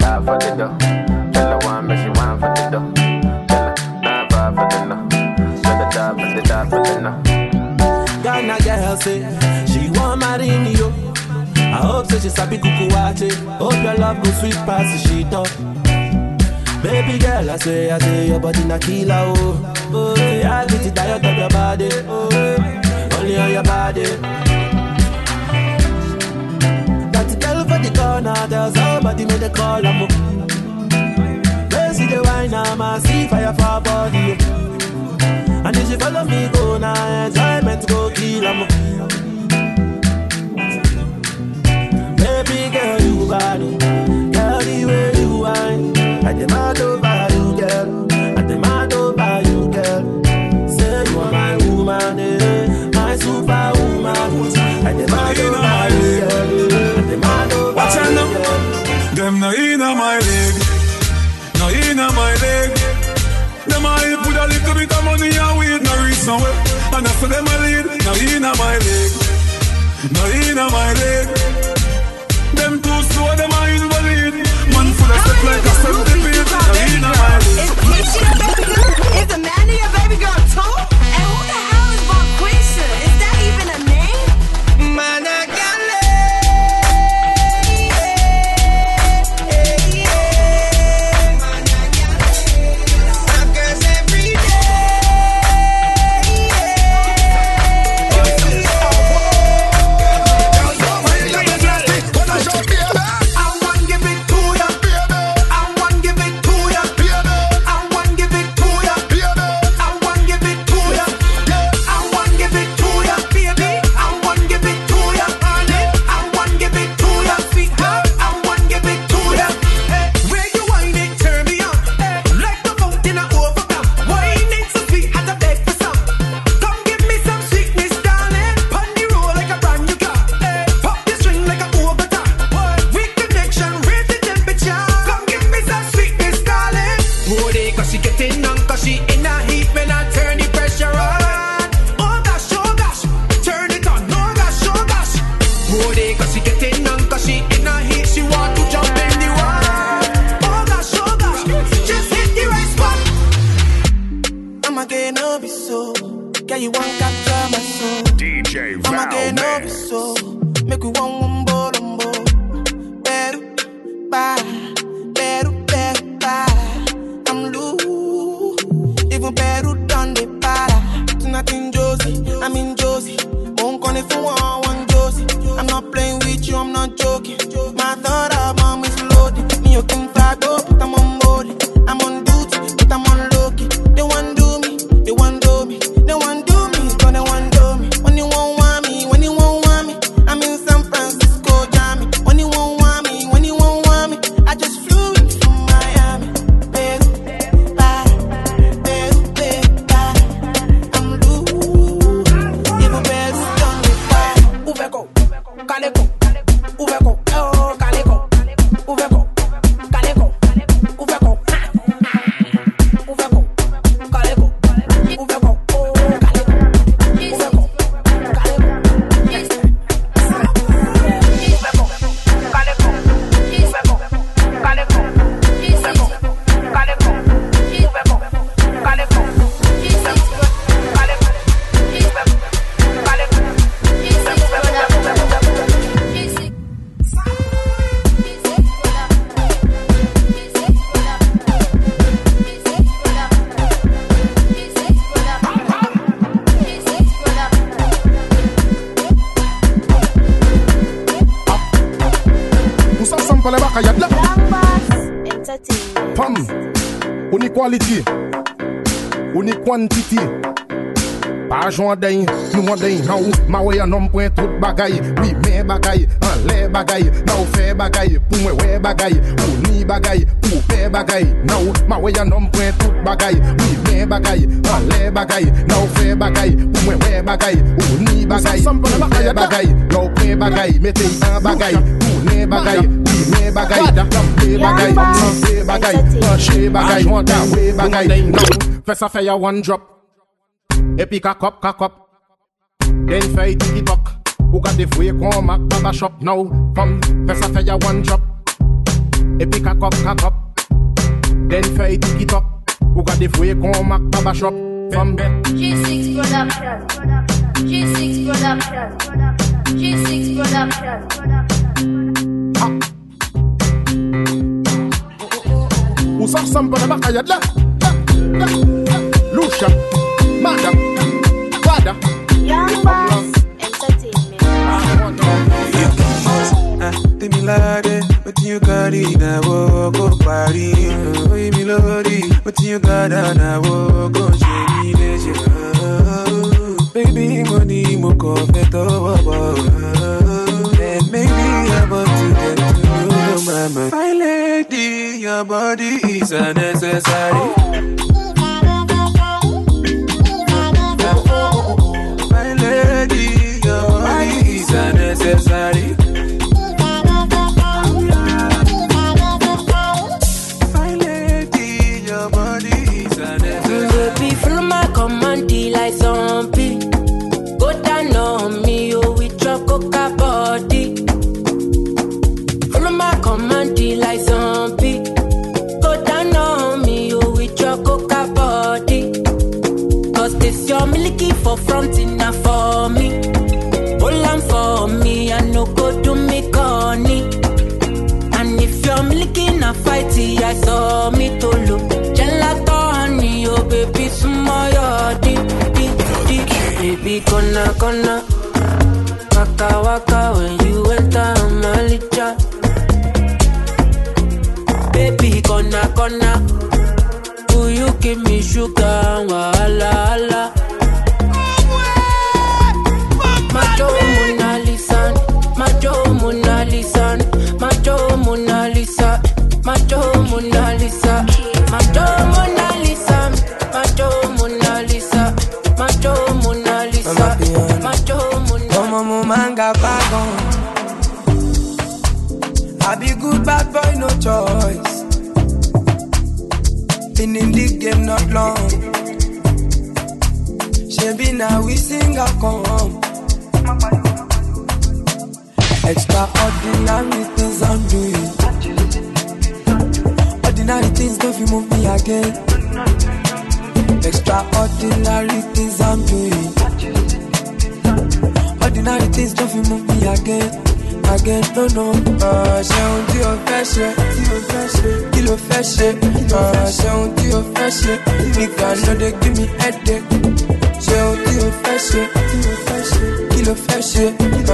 Speaker 35: Die for the dough. Tell her one, but she wine for the dough. Tell her nine five for the no. Tell her die for the die for the no.
Speaker 17: Ghana girl say she want marry me yo. I hope say she sabi kuku wache. Hope your love go sweet past the shit up. Baby girl, I say, I say your body na killer oh. Oh, yeah, I get it diet of your body. Oh, yeah. Only on your body. That girl for the corner, there's somebody made a call. I'm Where see the wine, I'm a see fire for body. now
Speaker 36: in my leg, in my leg. Them too slow, them are invalid. Man full of step like a centipede, in my leg.
Speaker 37: It's, it's, it's, it's, it's, an den, nou an den nou Mawe an om pwen tout bagay, wi men bagay An le bagay, nou fe bagay Pou mwen we bagay, pou ni bagay Pou pe bagay, nou Mawe an om pwen tout bagay, wi men bagay An le bagay, nou fe bagay Pou mwen we bagay, pou ni bagay Pou pe bagay, nou pe bagay Mete an bagay, pou ne bagay Mè bagay, dampe bagay, dampe bagay, panche bagay, wanda we bagay, nou, fè sa fè ya one drop. et puis kakop, kakop. Then fait tiki tok, ou gade fwe kon mak baba shop now, fam, fais ça fait ya one chop. Et puis kakop, kakop. Then fait tiki tok, ou gade fwe kon mak baba shop, fam.
Speaker 14: G6 production, G6 production, G6 production. Ha.
Speaker 37: Ou saf sampa na bakayad la.
Speaker 38: I know
Speaker 39: they give me
Speaker 22: headache. Ṣeun to o fẹ́ ṣe, kí ló fẹ́ ṣe?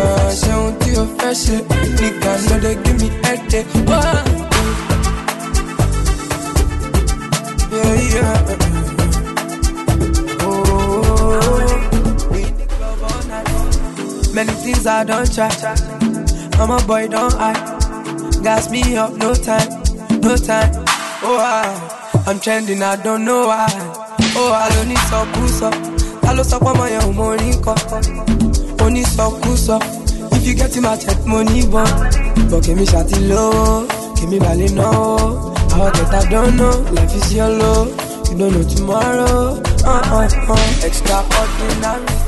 Speaker 22: Ah, Ṣeun tí o fẹ́ ṣe, nìkan know they give me headache. Yeah, yeah. Oh. Many things I don't try. I'm a boy, don't I? Gas me up, no time, no time. Oh, I, I'm trending, I don't know why ó wà lóníṣọkúsọ ta ló sọ pọ́nmọ́ yẹn ò mọ orin kọ if you get him atẹ But ní ìbọn bọ̀ kèmi ṣàtìlówó kèmi balẹ̀ náwó I don't know, life is yellow. you don't know tomorrow uh -uh -uh. extraordinary.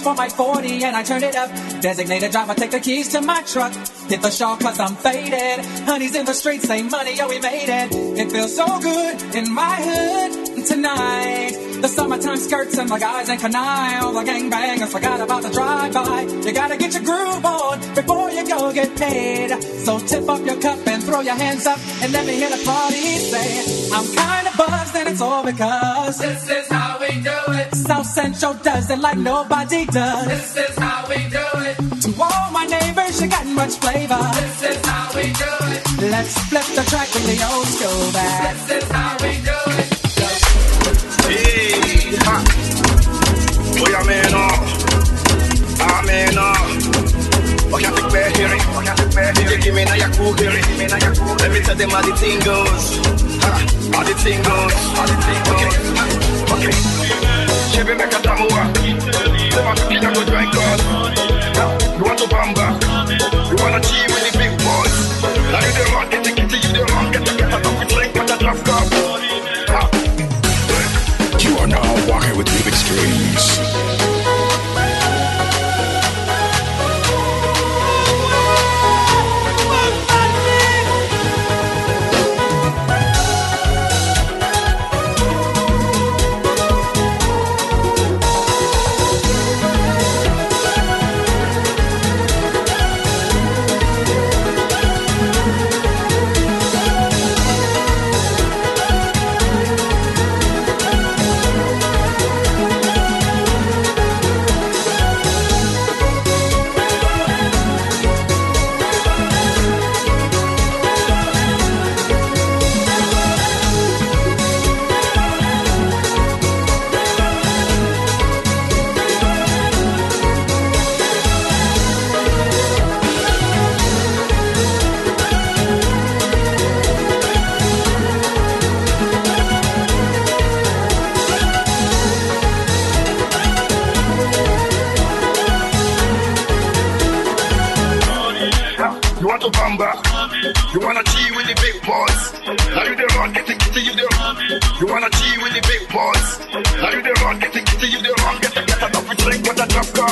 Speaker 40: For my
Speaker 6: 40 and I turn it up. Designated driver, take the keys to my truck. Hit the shop cause I'm faded. Honey's in the streets, say money, yeah, we made it. It feels so good in my hood tonight. The summertime skirts and the guys in canine. The gangbangers forgot about the drive-by. You gotta get your groove on before you go get paid. So tip up your cup and throw your hands up and let me hear the party say, I'm kinda buzzed and it's all because this is how we do it. South Central does it like nobody does. This is how we do it. To all my neighbors, you got much flavor. This is how we do it. Let's flip the track with the old school back. This is how we do it.
Speaker 41: Hey, ha. Boy, I'm in awe. I'm in awe. Okay, I think we're hearing. DJ, give me now your cool hearing. Let me tell them how the thing goes. How the thing goes. How the thing goes. Okay, okay. Chevy make a tamua. They want to kill a good drink. You want to bamba. You want to cheat with the big boys. Now you the wrong, get the kitty, you the wrong, get the get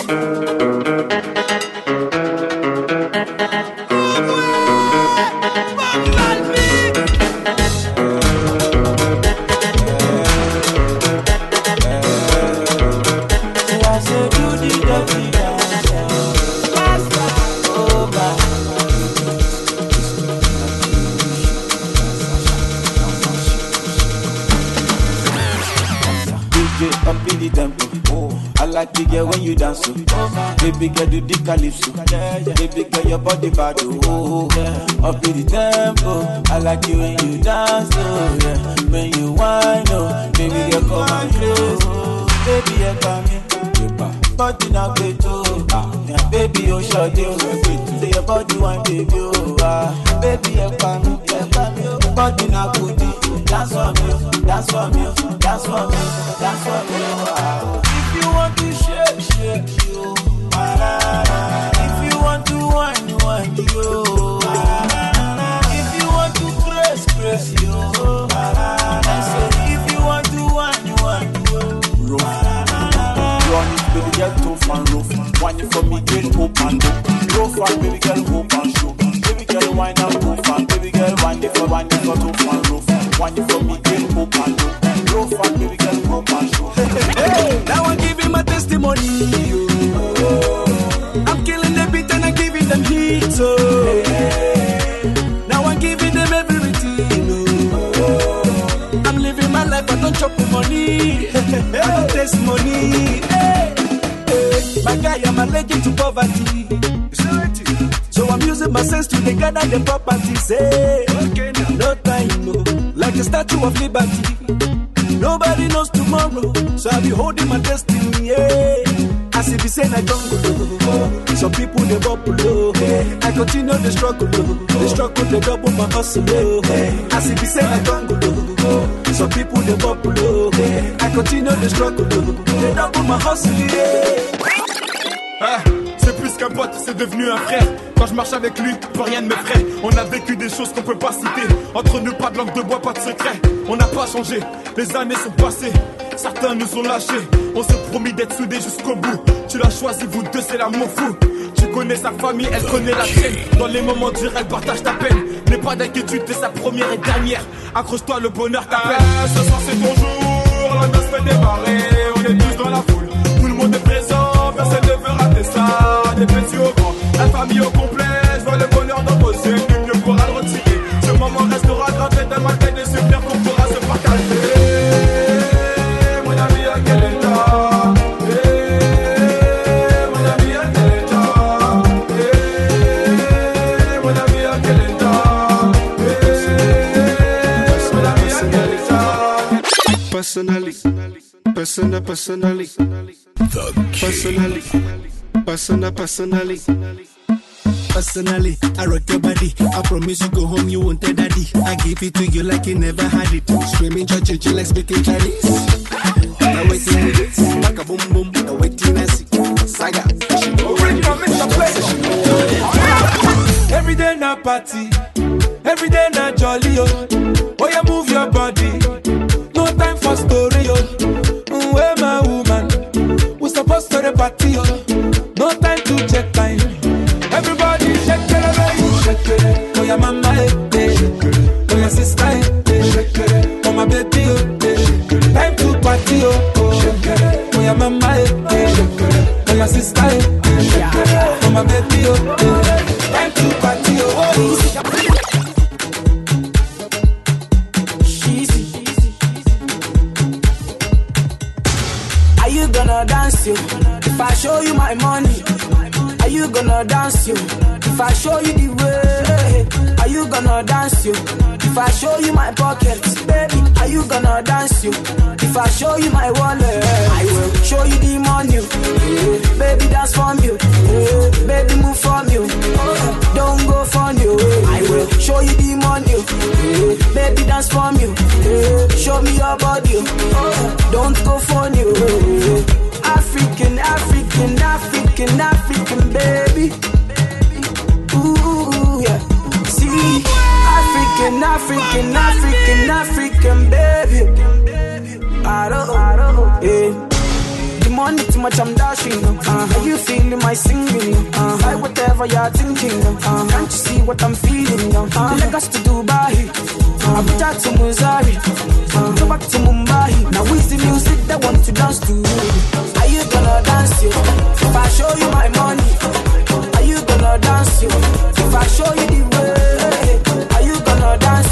Speaker 41: get
Speaker 42: you
Speaker 26: dance. So. Baby girl do the calypso. Baby girl your body bad. Oh. Up in the tempo. I like you when you dance. Oh, yeah. When you whine. Oh, baby girl come and close. Baby girl come here. Body na gbeto, ah, yeah, baby oh short oh, say your body wine baby oh, baby mi, ẹ pa mi, body na goody, dance for me, oh, dance for me, oh, dance for me, oh, dance for me, oh,
Speaker 43: tough and rough. It for me, girl, hope and hope. Rough and baby girl, hope and show. Baby girl, wine and tough and baby girl, wine for wine for tough and rough. Wine for me, girl, hope and hope. Rough and baby girl, hope and show.
Speaker 17: Hey, now I'm giving my testimony. I'm killing the beat and I'm giving them heat. Oh. Now I'm giving them everything. Oh. I'm living my life, I don't chop money. I don't taste money. I'm allergic to poverty. So I'm using my sense to gather the properties. Hey, no time, no. Like a statue of liberty. Nobody knows tomorrow, so I be holding my destiny. Yeah. As if it's saying I don't go. Some people they bubble. I continue the struggle. The struggle they double my hustle. As if it's saying I don't go. Some people they bubble. I continue the struggle. They double my hustle. Yeah.
Speaker 44: Devenu un frère. Quand je marche avec lui, plus rien ne m'effraie. On a vécu des choses qu'on peut pas citer. Entre nous, pas de langue de bois, pas de secret. On n'a pas changé, les années sont passées. Certains nous ont lâchés. On s'est promis d'être soudés jusqu'au bout. Tu l'as choisi, vous deux, c'est l'amour fou. Tu connais sa famille, elle connaît la tienne. Dans les moments durs, elle partage ta peine. N'aie pas d'inquiétude, t'es sa première et dernière. Accroche-toi, le bonheur t'appelle.
Speaker 10: Ah, ce soir c'est ton jour, la fait démarrer, famille au complet, je vois le bonheur dans vos yeux, nul ne pourra le retirer, ce moment restera gravé dans ma tête, qu'on pourra se partager. Mon ami, à quel état? Eh, Mon ami, à quel état? Mon ami, à quel état? Mon ami, à quel état?
Speaker 2: Personally, personal, personally, personally, personal, personally.
Speaker 17: Personally, I rock your body. I promise you go home, you won't tell daddy. I give it to you like you never had it. Screaming church, you like speaking Chinese. Now waiting with it, like a boom boom. Now waiting I see saga. She go
Speaker 10: Every day na party, every day na jolly oh. Oh yeah, move your body. No time for story oh. Mm, Where my woman? We supposed to the party oh. No time to check time. Everybody Oh mama eh. Oh yeah, sister eh. Oh my baby oh. eh. Time to party oh. oh. Oh yeah, mama eh. Oh yeah, sister eh. Oh my baby oh. eh. Time to party oh.
Speaker 45: Dance you? If I show you my money, are you gonna dance you? If I show you the way, are you gonna dance you? If I show you my pockets, baby, are you gonna dance you? If I show you my wallet, I will show you the money. Baby, dance from you. Baby, move from you. Don't go from you. I will show you the money. Baby, dance from you. Show me your body. Don't go from you. African, African, African, African, baby. African, African, African, African, baby. I don't, I don't, yeah. The money too much, I'm dashing. Uh, are you feeling my singing? Uh, I whatever you're thinking. Uh, can't you see what I'm feeling? Uh, Lagos to Dubai, uh, Abuja to Mozari, uh, go back to Mumbai. Now is the music that want to dance to? Are you gonna dance you? If I show you my money, are you gonna dance you? If I show you the way,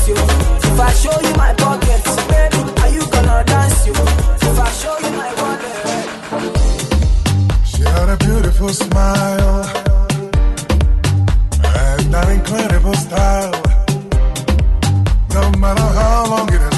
Speaker 45: you? If I show you my pockets, baby, are you gonna dance you? If I show you my wallet.
Speaker 46: She a beautiful smile and an incredible style. No matter how long it has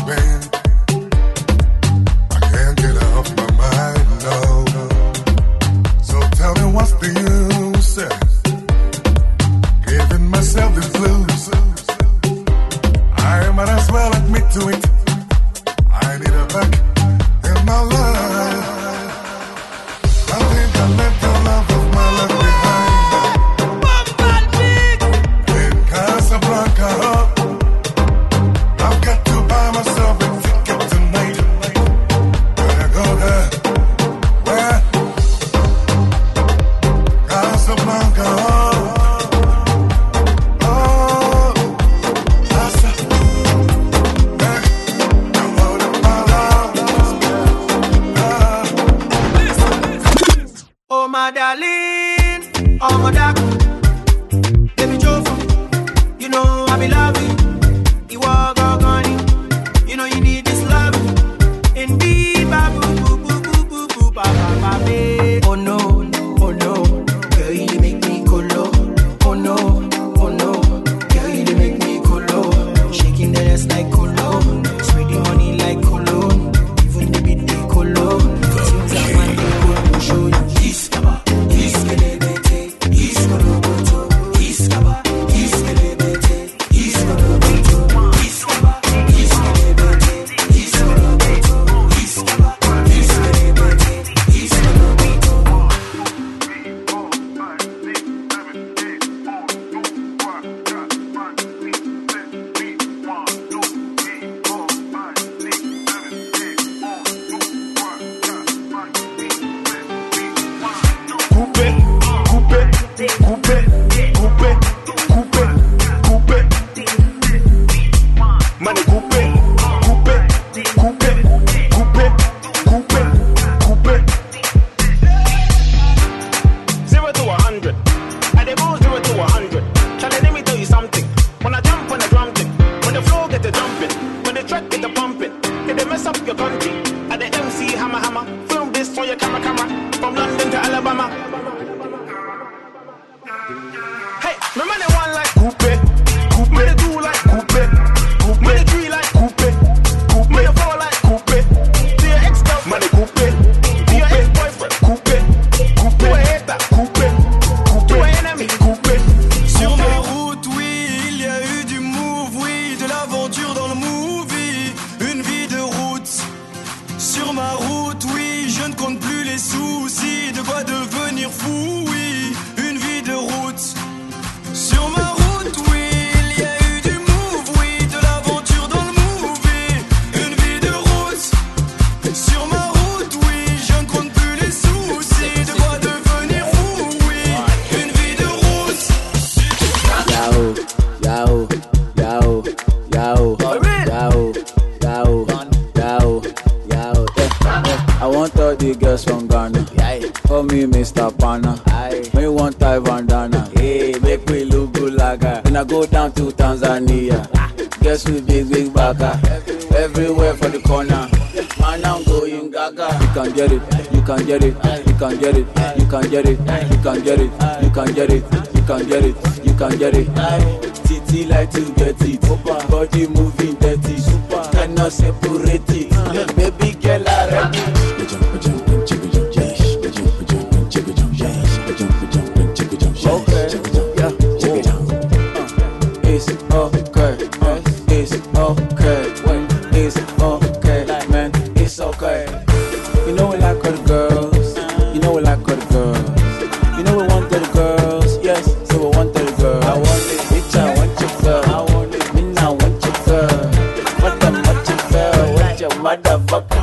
Speaker 47: what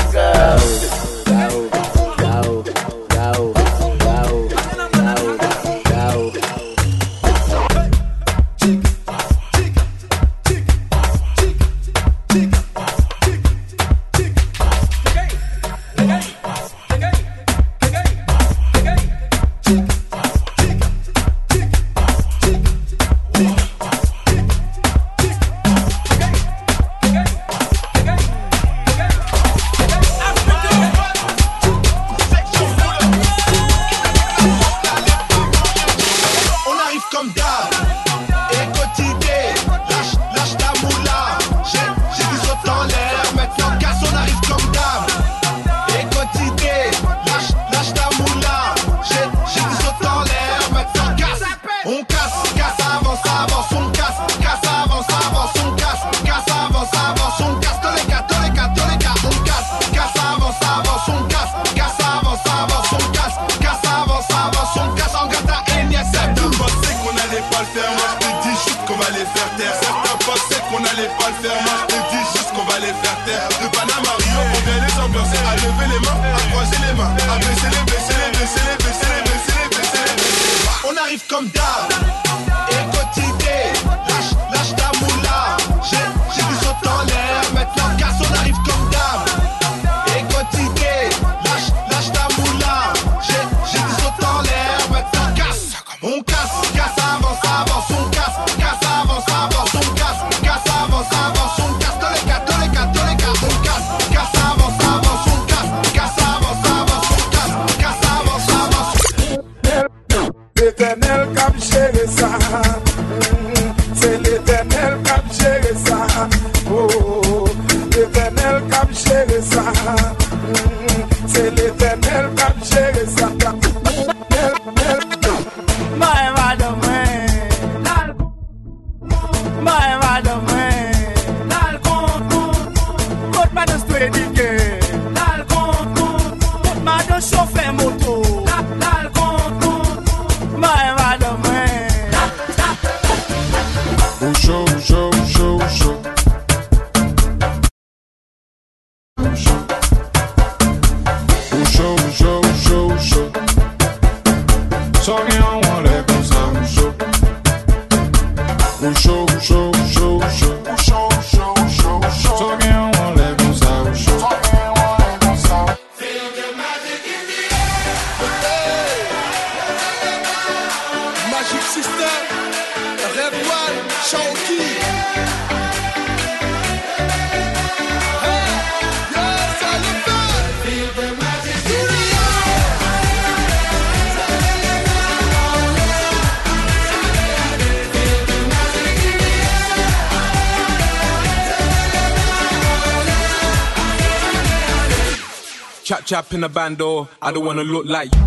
Speaker 48: bando, I don't wanna look like you.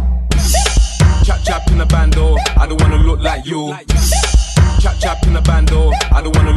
Speaker 48: Chap chap in a bando, I don't wanna look like you. Chap chap in a bando, I don't wanna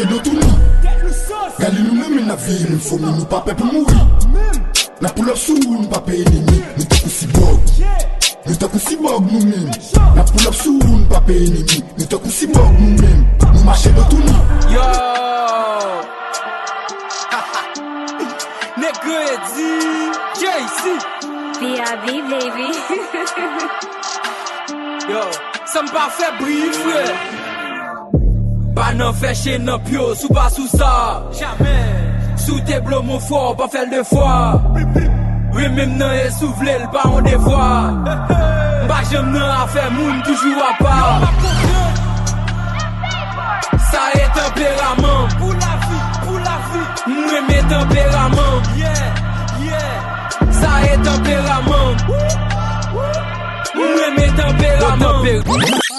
Speaker 49: Che do tou nou Gali nou mèm men avi Nou fòm nou pa pe pou mouri Na pou lò sou nou pa pe enemi Nou te kousi bog Nou te kousi bog nou mèm Na pou lò sou nou pa pe enemi Nou te kousi bog nou mèm Nou mache do tou nou
Speaker 45: Yo! Negre di J.C.
Speaker 34: B.I.B. baby.
Speaker 45: Yo Sam pa fe bri fwe Pa nan fèche nan pyo, sou pa sou sa Jamè Sou te blo moun fò, pa fèl de fò Ouye mèm nan e sou vle, l pa an devò Mba jèm nan a fè moun, toujou a pa Sa e temperament Pou la vi, pou la vi Mwen mè temperament Yeah, yeah. Sa e temperament Mwen mè
Speaker 50: temperament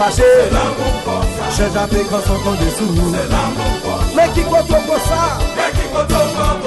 Speaker 50: fâché. J'ai jamais quand son temps dessous Mais qui compte au ça? Mais qui
Speaker 51: compte au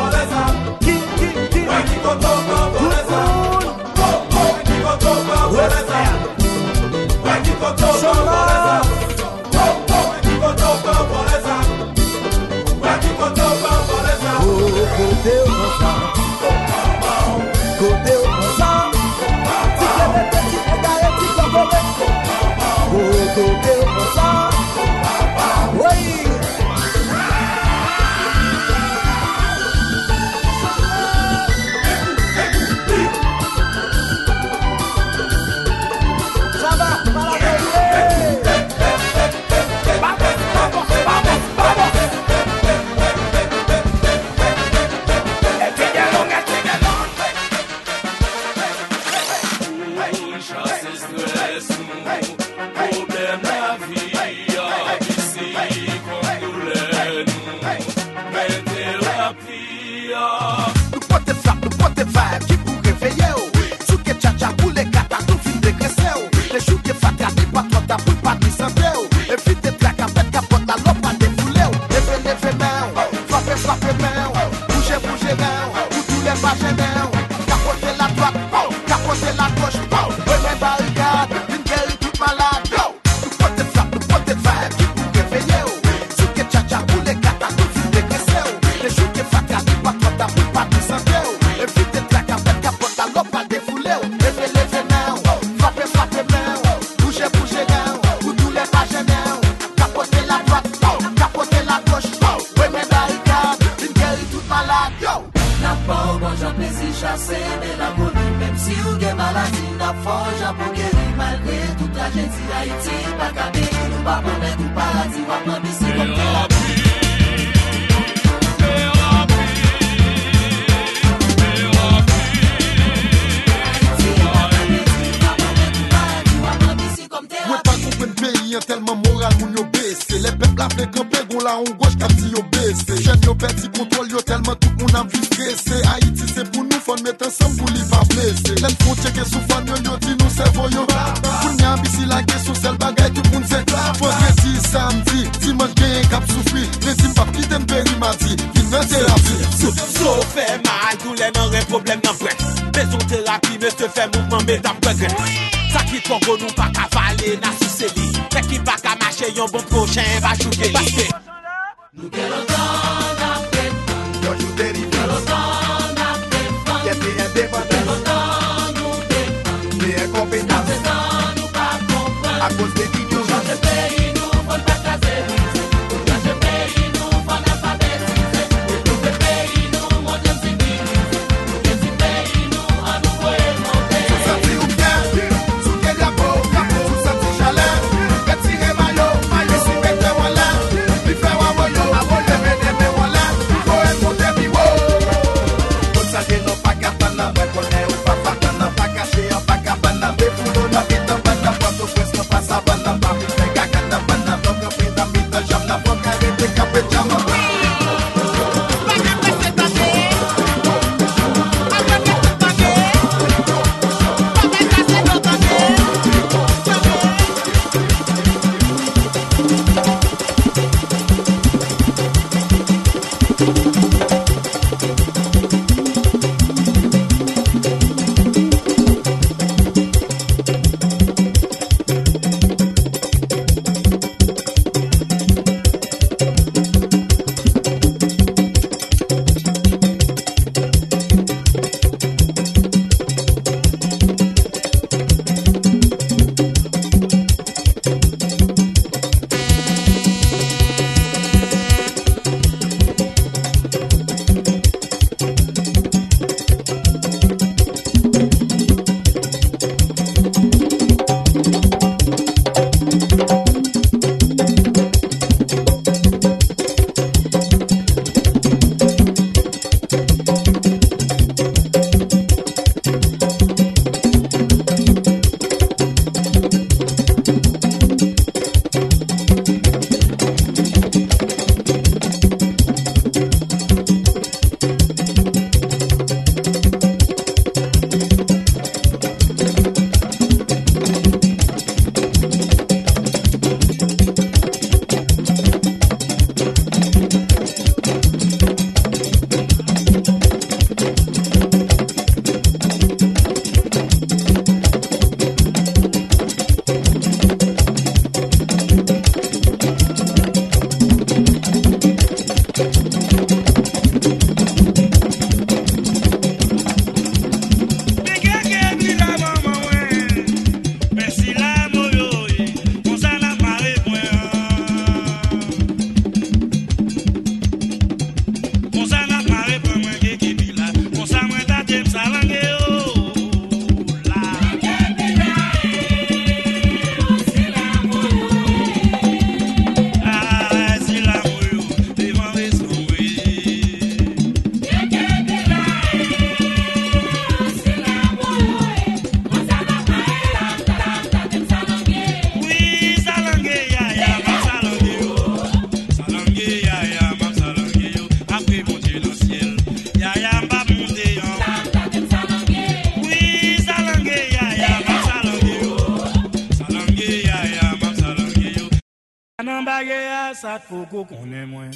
Speaker 51: Nan
Speaker 36: bagye asat foko konen mwen.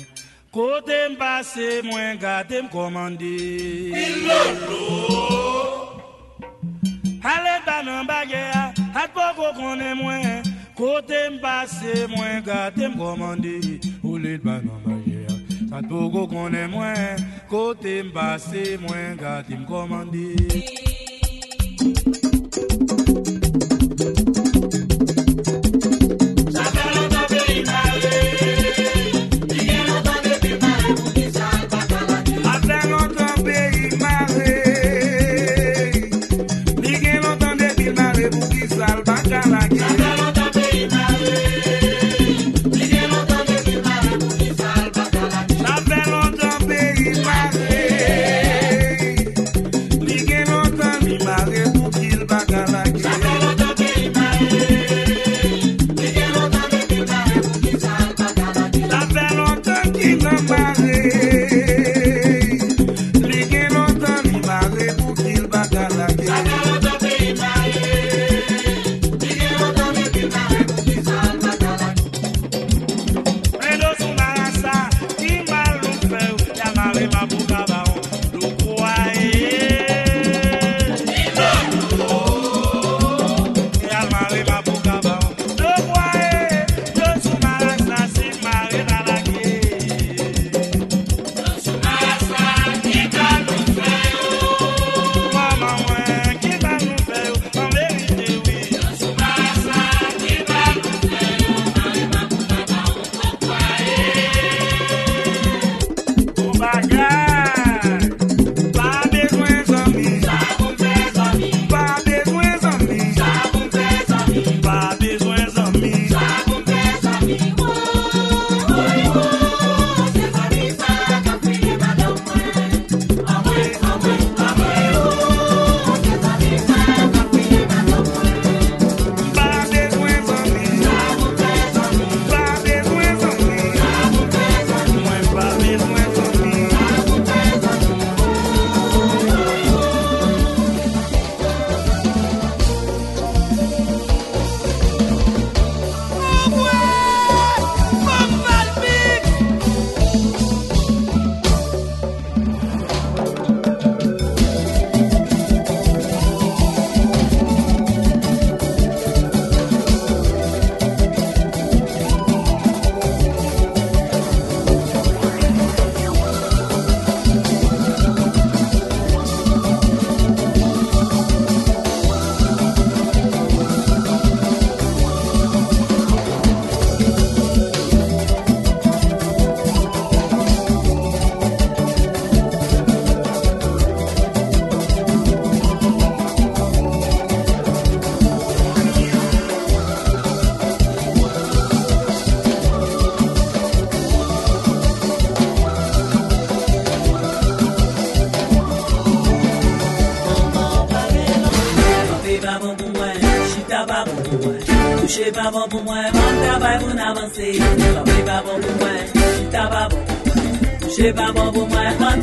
Speaker 36: Kote m pase mwen gade m komande Halet ba nan bagye asat foko konen mwen. Kote m pase mwen gade m komande Halet ba nan bagye asat foko konen mwen. Kote m pase mwen gade m komande
Speaker 52: Touchez pas bon pour moi, on travaille pour avancer. Travaillez pas bon pour moi, t'as pas bon pour moi. Touchez pas bon pour moi, on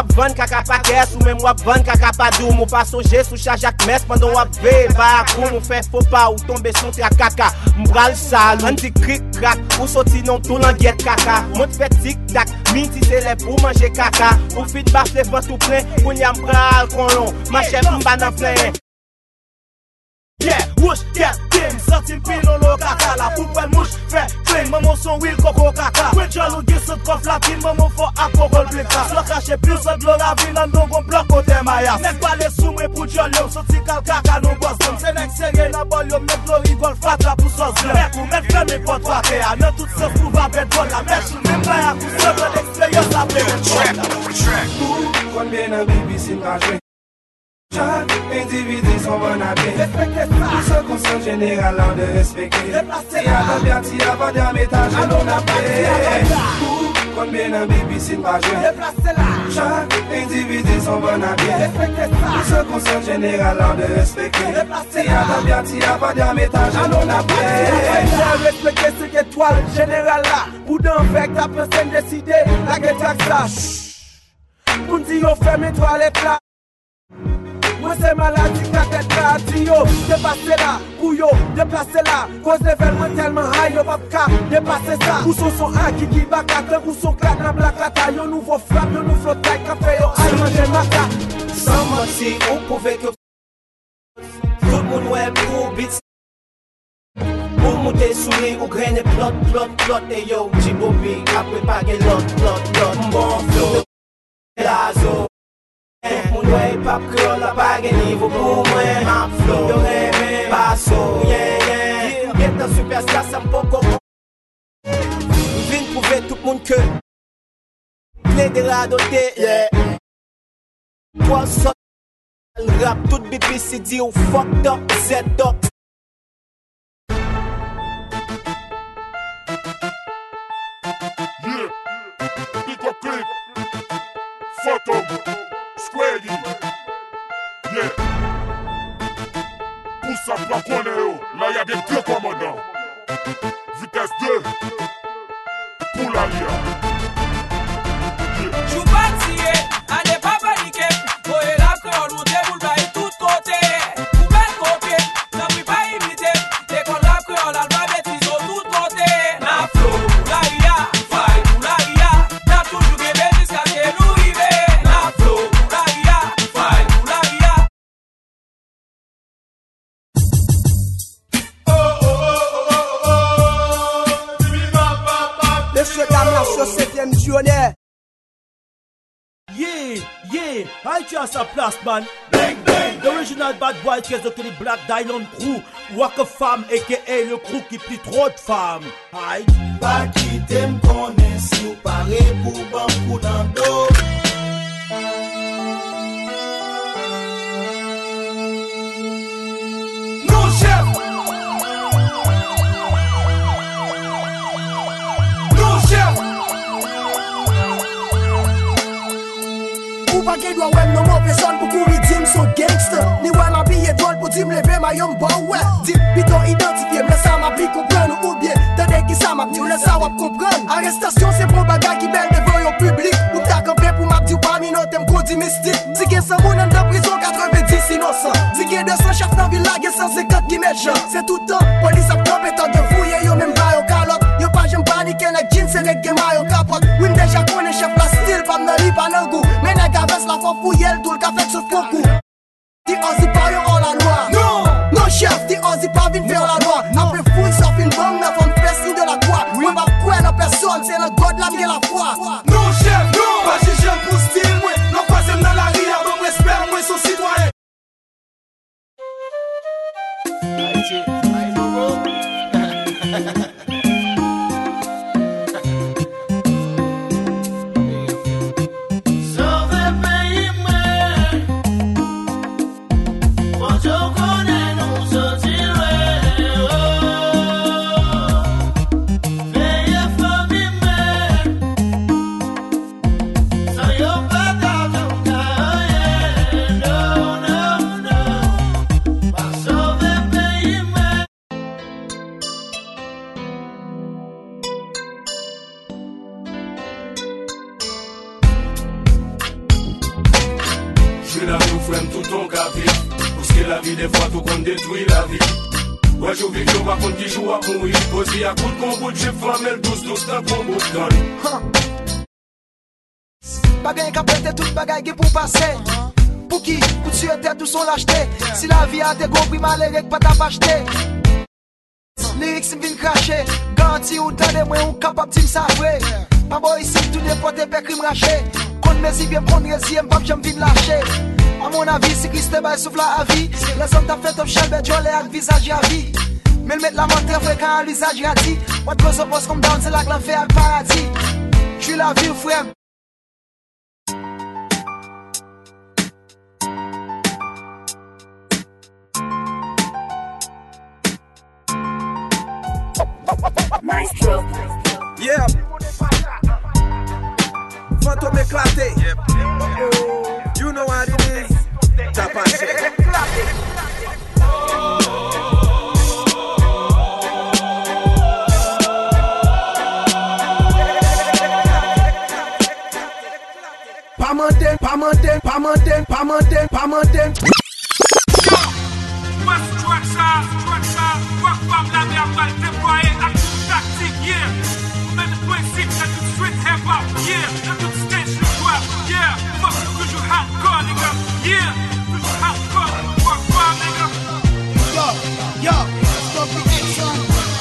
Speaker 53: Wap van kaka pa kes ou men wap van kaka pa dou. Mou pa sonje sou chajak mes Pendan wap ve ba akou Mou fe fopa ou tombe son tra kaka. Mbral sal, an di krik krak Ou soti non tou lan get kaka. Mont fe tik tak, min minti selep pou manje kaka. Ou fit baf le fos tou plen Koun ya mbral kon lon Ma chef mba nan plen
Speaker 45: Yeah, wouch, get ting Zatim pilon lo kaka la Poupwen mouch, fe, kling Maman son wil koko kaka Kwen chalou gisot kof latin Maman fo akokol blikas Lo kache pil sot lo la vin An don kon blok kote mayas Nek pale sou mwen pou chalou Soti kal kaka nou gos dem Se nek serye na bol yo Mek lori gol fatra pou sos dem Mek ou mek feme pot wate ya Nen tout se pou va bet bol la Mek chou mwen bayan kou se Mwen eksperyos la pe bet bol la
Speaker 17: Mwen track, mwen track Mwen mwen a BBC mwen jwe Chaque individu son bon habit. Pour se conscient général en de respecter. Si à la bien, si à pas d'un métage, on a fait Kon bien nan BBC m'a jwe Chaque individu son bon habit. Pour se conscient général en de respecter. Si à la bien, si à pas d'un métage, on a fait
Speaker 45: Respekte se etwal jeneral la Pou dan fek ta presen deside La gen tak sa Koun di yo fem etwal et la Mwen se maladi kakèd kati yo Depase la, kou yo, deplase la. Koz level mwen telman hay yo pap ka Depase sa, kou son son aki ki baka Ten ou son klat nan blakata Yo nouvo frap, yo nou flotay Kafe yo hay manje maka.
Speaker 17: San mati ou pou vek yo Tout moun wè pou bit Pou moutè souli ou grene plot, plot, plot. E yo jibobi apwe page lot, lot, lot. Mbon flow, la zo. Moun yo e pap kyo la bagye nivou pou mwen Map flow, yo reme, baso, yen yen Get nan superstar sa mpoko Mou vin pouve tout moun ke Ple de radote, yeah. Kwa sot rap tout bibi si di ou fucked up, set up
Speaker 54: Mwa konen yo, la
Speaker 45: ya gen 3 komandan Vites 2 Haïti à sa place, man. Bang, bang, the original bad boy qui est de the Black Diamond Crew. Waka Femme, aka le crew qui plie trop de femmes. Aïe.
Speaker 55: Pa ki tem konen si ou pare pou ban kou nan do
Speaker 45: Nou chef
Speaker 56: pa gen dwa wèm nan mò peson pou kou ridim sou gangster. Ni wè ma biye dwol pou di m leve ma yon bò wè. Di biton identifiye mle sa ma pli kompren ou ou bie Tade ki sa ma pti ou le sa wap kompren. Arrestasyon se pou bagay ki bel devan yon publik. Ou ta kampe pou map di ou pa minote m kodi mistik. Si gen san moun an da prizon 90 inosan Si gen 200 chef nan villa gen 150 ki met jan Se toutan polis ap kampe tan devouye yo men bayon kalot Yo pa jen panike nek jin se nek gen mayon kapot Win deja konen chef la stil pam nan li pa nan gou Men nek aves la fon l ka fet sou ozi pa yo an la loi. Non, non chef, di ozi pa vin fe an la loi. Apre foun sa fin bang nan fon fesi de la kwa Mwen pa kwen nan person, se nan god la mge la fwa
Speaker 17: Non chef, non. Pa jijen pou stil mwen Non nan la ria Bon respect mwen son citoyen
Speaker 55: Sove
Speaker 32: achete Lirik si vin krashe Garanti ou tade mwen ou kapap ti msa vre Pa boy si tout de pote pe krim rache. Kon me si bien kon rezi mpap jem vin lache A mon avi si kriste bay souf la avi Le zon ta fet op chelbe jole ak vizaj yavi Mel met la mantre fwe kan al lisaj rati Wat koso pos kom down se lak la fe ak parati Jwi la vi ou frem
Speaker 57: Maestro.
Speaker 4: Yeah. Fantôme éclaté. You know what it is. Tap and check.
Speaker 32: Pa manden, pa manden, pa manden, pa manden, pa manden
Speaker 36: West structure, structure, rock bam la mer mal déployé,
Speaker 50: yo, stop the action.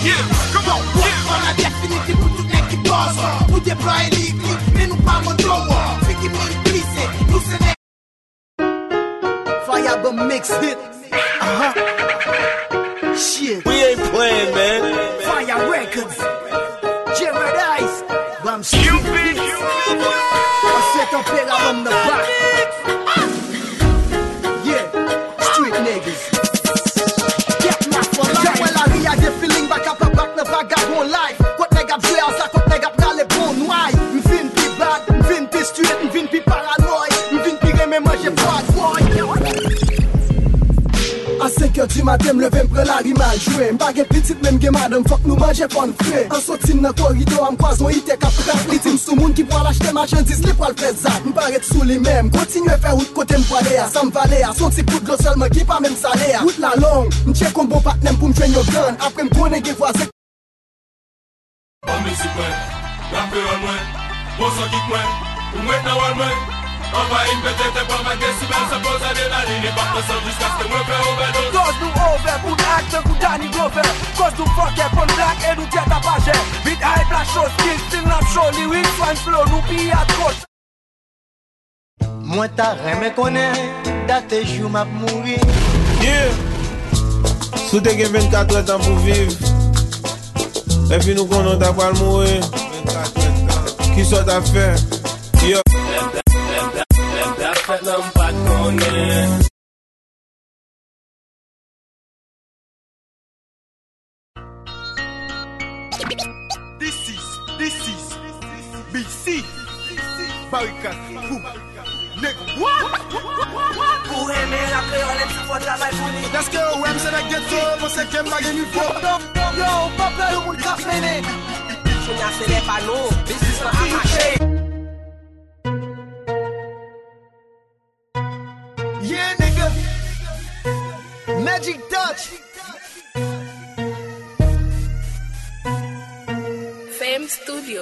Speaker 36: Yeah, come on,
Speaker 50: yeah. On a définitif pour tout mec qui bosse. Pour déployer les clics, mais nous pas mon dos. Fait qu'il m'a glissé, nous c'est des.
Speaker 32: Firebomb mix hit Uh-huh Shit
Speaker 4: We ain't playing, man.
Speaker 32: Fire Records vagabond life. Kote neg ap jwe asa, kote neg ap gale bon why? M vin pi bad, m vin pi straight, m vin pi paranoy M vin pi reme manje bad boy A 5h du maten m leve m pre la rimal jwe M bagè pitit men gen madèm fòk nou manje pon fwe An sotin nan korido am kwazon ite kap rap Litim sou moun ki pral achete machandis li pral fè zak M paret sou li mèm, kontinye fè wout kote m pralè a Sam valè a, son ti kout glò selman ki pa mèm salè a Wout la long, m chè kon bon patnèm pou m jwen yo gan Apre m konen ge vwazek
Speaker 58: Bon mizik mwen, la peol mwen, bon son kik mwen, ou mwen nan wal mwen. Anvayin pete te pan magde si bel se pose ane la lini Bak me san jiska ste mwen fe overdose
Speaker 4: Koz nou over pou nan akte kou Danny Glover. Koz nou fokè pon blak e nou tjet apache Bit hype la show skills, still nap show lyrics Swan flow nou pi at atroche
Speaker 59: Mwen ta reme konen, date jou map mouri.
Speaker 60: Yeah, sou te gen 24 etan pou viv. E fi nou konon ta pal mouye Ki so ta fe Yo
Speaker 52: da fet nan pat konen
Speaker 61: This is, this is BC Barikat Fou, Nek, what?
Speaker 4: Pou reme la kreole ti fwa travay pou ni
Speaker 61: Deske ou em se nek geto, mwen se kem bagay mi fo
Speaker 32: Yo, pape yo moun kap mene
Speaker 4: Sonya se le pa nou, business man akache
Speaker 32: Yeah nigga. Magic touch.
Speaker 14: Fame Studio.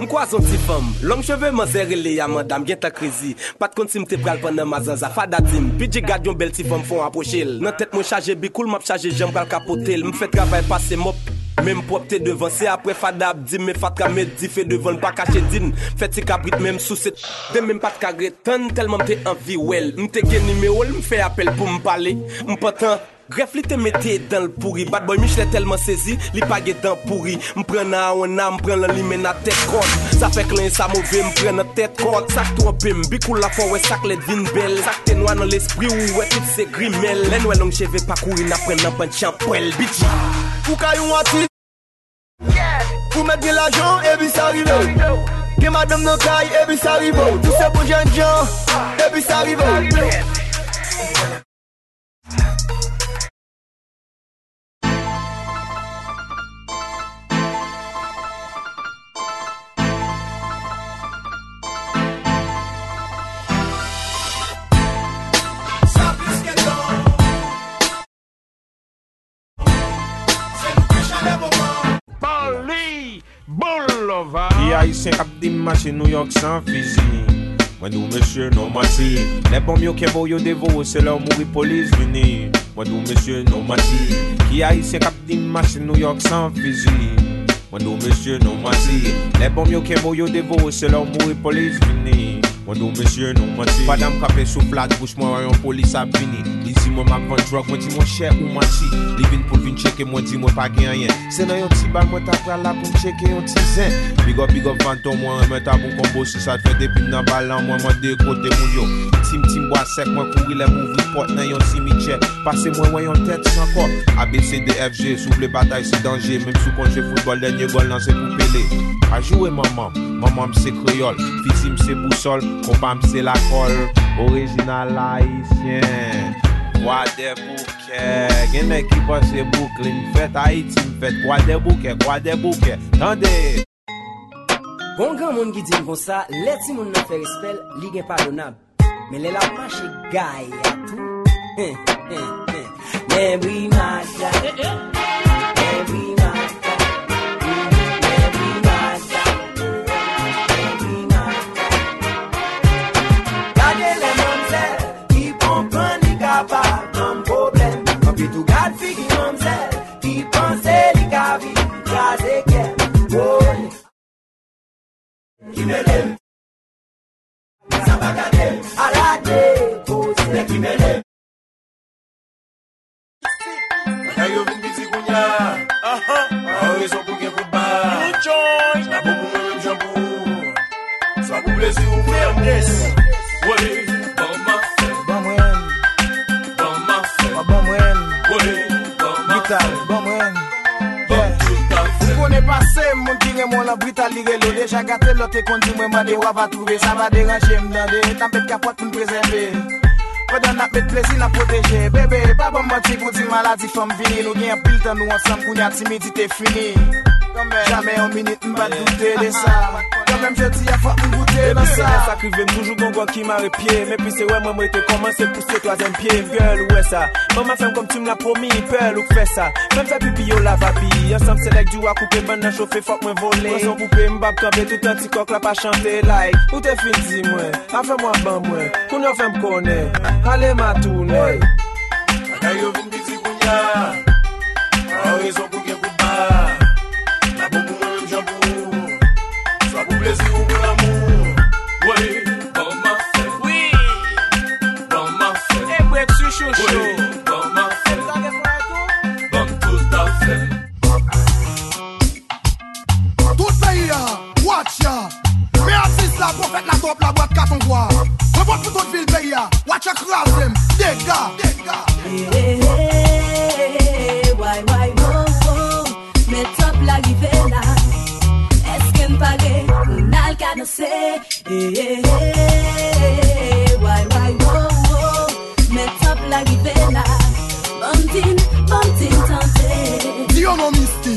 Speaker 4: Mkwa zon ti fam, long cheve man zere le ya madam gen ta krizi. Pat kon si mte pral panan ma zanza fada tim. Pidje gadyon bel ti fam fon aprochel Nan tet mwen chaje bikoul map chaje jem pral kapotel Mfe travay pase mop. Mem propte devan, se apre fada ap di, me fatra me di, fe devan pa kache din. Feti kabrit mem sou se, de mem pat kagre tan, telman mte anvi wel. Mte gen nime ol, mfe apel pou mpale, mpotan Gref li te mette dan l pourri Bad boy mich le telman sezi Li page dan pouri. Mpren nan an an Mpren lan li men nan tet kont Sa fek len sa mouve Mpren nan tet kont Sak trompim Bikou la fon we sak let vin bel Sak te noan nan l espri Ou we tout se grimel Len we long cheve pa kouri Na pren nan pan chanprel Bidji
Speaker 32: Ou kayon ati? Pou met de l ajan Ebi sa rive Gen madame nan kay Ebi sa rive Tou se bon jan jan Ebi sa rive
Speaker 60: Boulevard. Ki Haitien kap di New York san fizi Mwen mesye nou mati Le yo devo Se lor mouri polis vini. Mwen nou mesye nou a isen kap New York san fizi Mwen mesye nou mati Le bom yo kevo yo devo Se lor mouri polis vini Mwen nou mesye nou mati Padam kape sou flat Bouch mwen rayon polis ap vini Li di mwen mak van drog Mwen di mwen chè ou mati Li vin pou vin cheke Mwen di mwen pa gen yen Se nan yon ti bal mwen tap pral la pou m cheke yon ti zen. Big up big up vanton mwen Mwen tabou kombo si sa te fè depi nan balan Mwen mwen de kote moun yo. Tim tim boa sek mwen kouri le mouvi pot nan yon simiche Pase mwen wè yon tèt san kop ABCDFG souble batay si danje Mèm sou konjè football denye gol nan se pou pele A jouwe maman, Maman mse kriol, fisi mse bousol, kompa mse lakol Original haisyen, kwa de bouke Genè ki pase boukle, mfet Haiti mfet Kwa de bouke, kwa de bouke, tande
Speaker 62: Bon gran moun ki din kon sa, leti moun nan fe respel, li gen pardonab. Men lè la panche gaye a tou Men bri masya eh, eh, eh. Mekimele Sabakade Alade
Speaker 63: Mekimele Kayo vin biti kounya Awe son pou gen pou ba Jabou pou mwen mjabou Swa pou blesi ou mwen?
Speaker 64: Mnes Mèm moun tire moun la brita li relo Deja gate lote kondi mwen mande wava touve Sa va deranje mdande Tampet kapot moun prezerve Kodan ap met plezi na proteje Bebe, pa bon mati pou di maladi fom vini. Nou gen pil tan nou ansam Kounyak si midi te fini Jamè an minute mba bat doutè de sa Kan mèm jè ti a fwa m
Speaker 17: goutè
Speaker 64: nan sa
Speaker 17: Mè sakrive m toujou gon gwa ki mare are pye Mè pi se wè mwen mwen te komanse pousse toazèm pye Girl wè sa Mè mè fèm kom tu m la promi Pearl ou fè sa Mèm sa pipi yo la vapi Ansem se dek diwa koupe mè nan choufe fòk mwen vole Mwen son poupe m bab kambe tout an ti kok la pa chante like. Ou te fin di mwen A fè mwen ban mwen Koun yo fèm kone, Ale ma toune
Speaker 63: Mè yo vin biti kounya A orizon pou gen pou ba la
Speaker 65: profet la top la boat katon gwa Repot pou tout vil beya, wache krasem, dega
Speaker 14: Ehehehe, why why wow wow Met up la rive la, eske mpare pou nal kanose Ehehehe, why why wow wow Met up la rive la, bantin, bantin tante
Speaker 65: Diyo non misti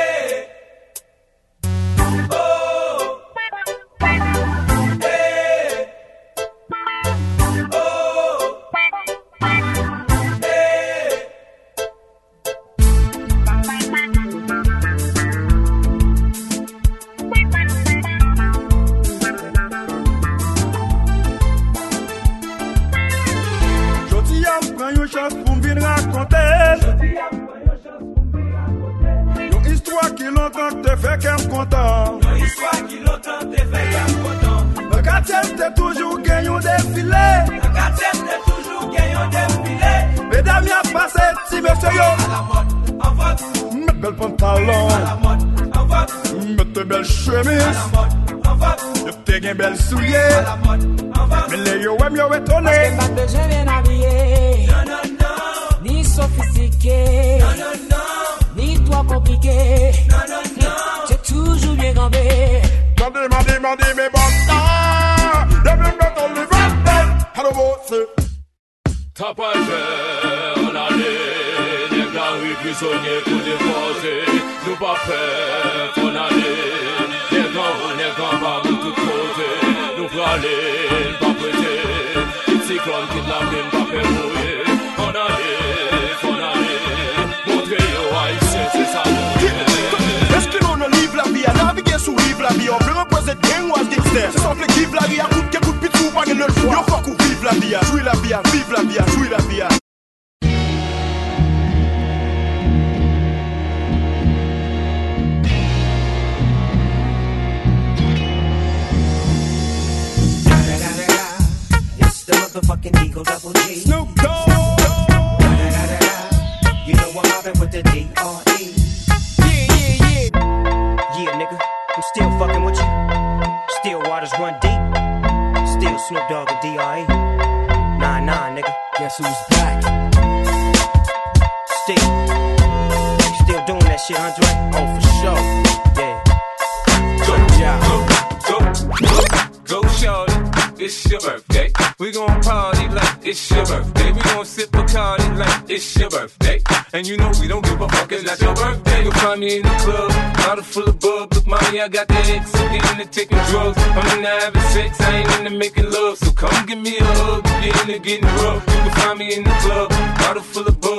Speaker 4: lontan te fe kem kontan Yon histwa ki lontan te fe kem kontan Nan katem te toujou gen yon defile Nan katem te toujou gen yon defile Medam ya pase ti mese yo. A la mod, an vot Met bel pantalon A la mod, an vot Met te bel chemis A la mod, an vot Yo te gen bel souye A la mod, an vot Me le yo wem yo etone
Speaker 66: Paske mbak de jen ven avye Non, non, non. Ni sofistike Non, non, non. trop compliqué. Non, non, non. J'ai toujours bien campé.
Speaker 4: Mandé, mandé, mandé, mes bandes. Bienvenue dans le vent. Allô, boss.
Speaker 30: T'as pas peur, l'année. Déclaré prisonnier pour déporter. Nous pas peur, ton année. Les grands, les grands, par de tous côtés. Nous pour aller.
Speaker 64: La vie On veut représenter gang ou as gangster C'est sans que vive la vie à coup de coup pitou pas de le Yo fuck ou vive la vie à jouer la vie à vive la vie à jouer la vie à
Speaker 67: It's the motherfucking Eagle Double G. Snoop Dogg. You know I'm mobbing with the D.R.E. Yeah, yeah, yeah. Yeah, nigga, I'm still fucking with you. Still waters run deep. Still Snoop Dogg and D.R.E. Nah, nah, nigga. Guess who's back? Still. Still doing that shit, Andre? Oh, for sure. Yeah.
Speaker 30: Go, yeah. go, go, go, shorty. It's your birthday. We gon' party like it's your birthday. We gon' sip Bacardi like it's your birthday. And you know we don't give a fuck, it's not your birthday. You'll find me in the club, bottle full of bub. Look, mommy, I got the X, I'm into taking drugs. I'm into having sex, I ain't into making love. So come give me a hug, get into getting rough. You can find me in the club,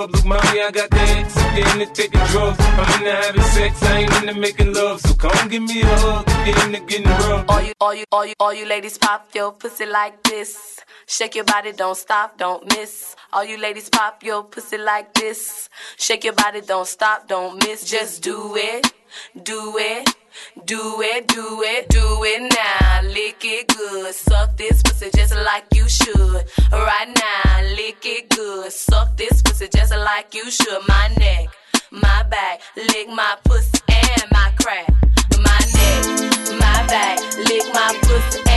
Speaker 30: of. Look, mommy, I got the X, I'm into taking drugs. I'm into having sex, I ain't into making love. So come give me a hug, get into getting rough.
Speaker 14: All you, all you, all you, all you ladies pop your pussy like this. Shake your body, don't stop, don't miss. All you ladies pop your pussy like this. Shake your body, don't stop, don't miss. Just do it, do it, do it, do it, do it now. Lick it good, suck this pussy just like you should. Right now, lick it good, suck this pussy just like you should. My neck, my back, lick my pussy and my crack. My neck, my back, lick my pussy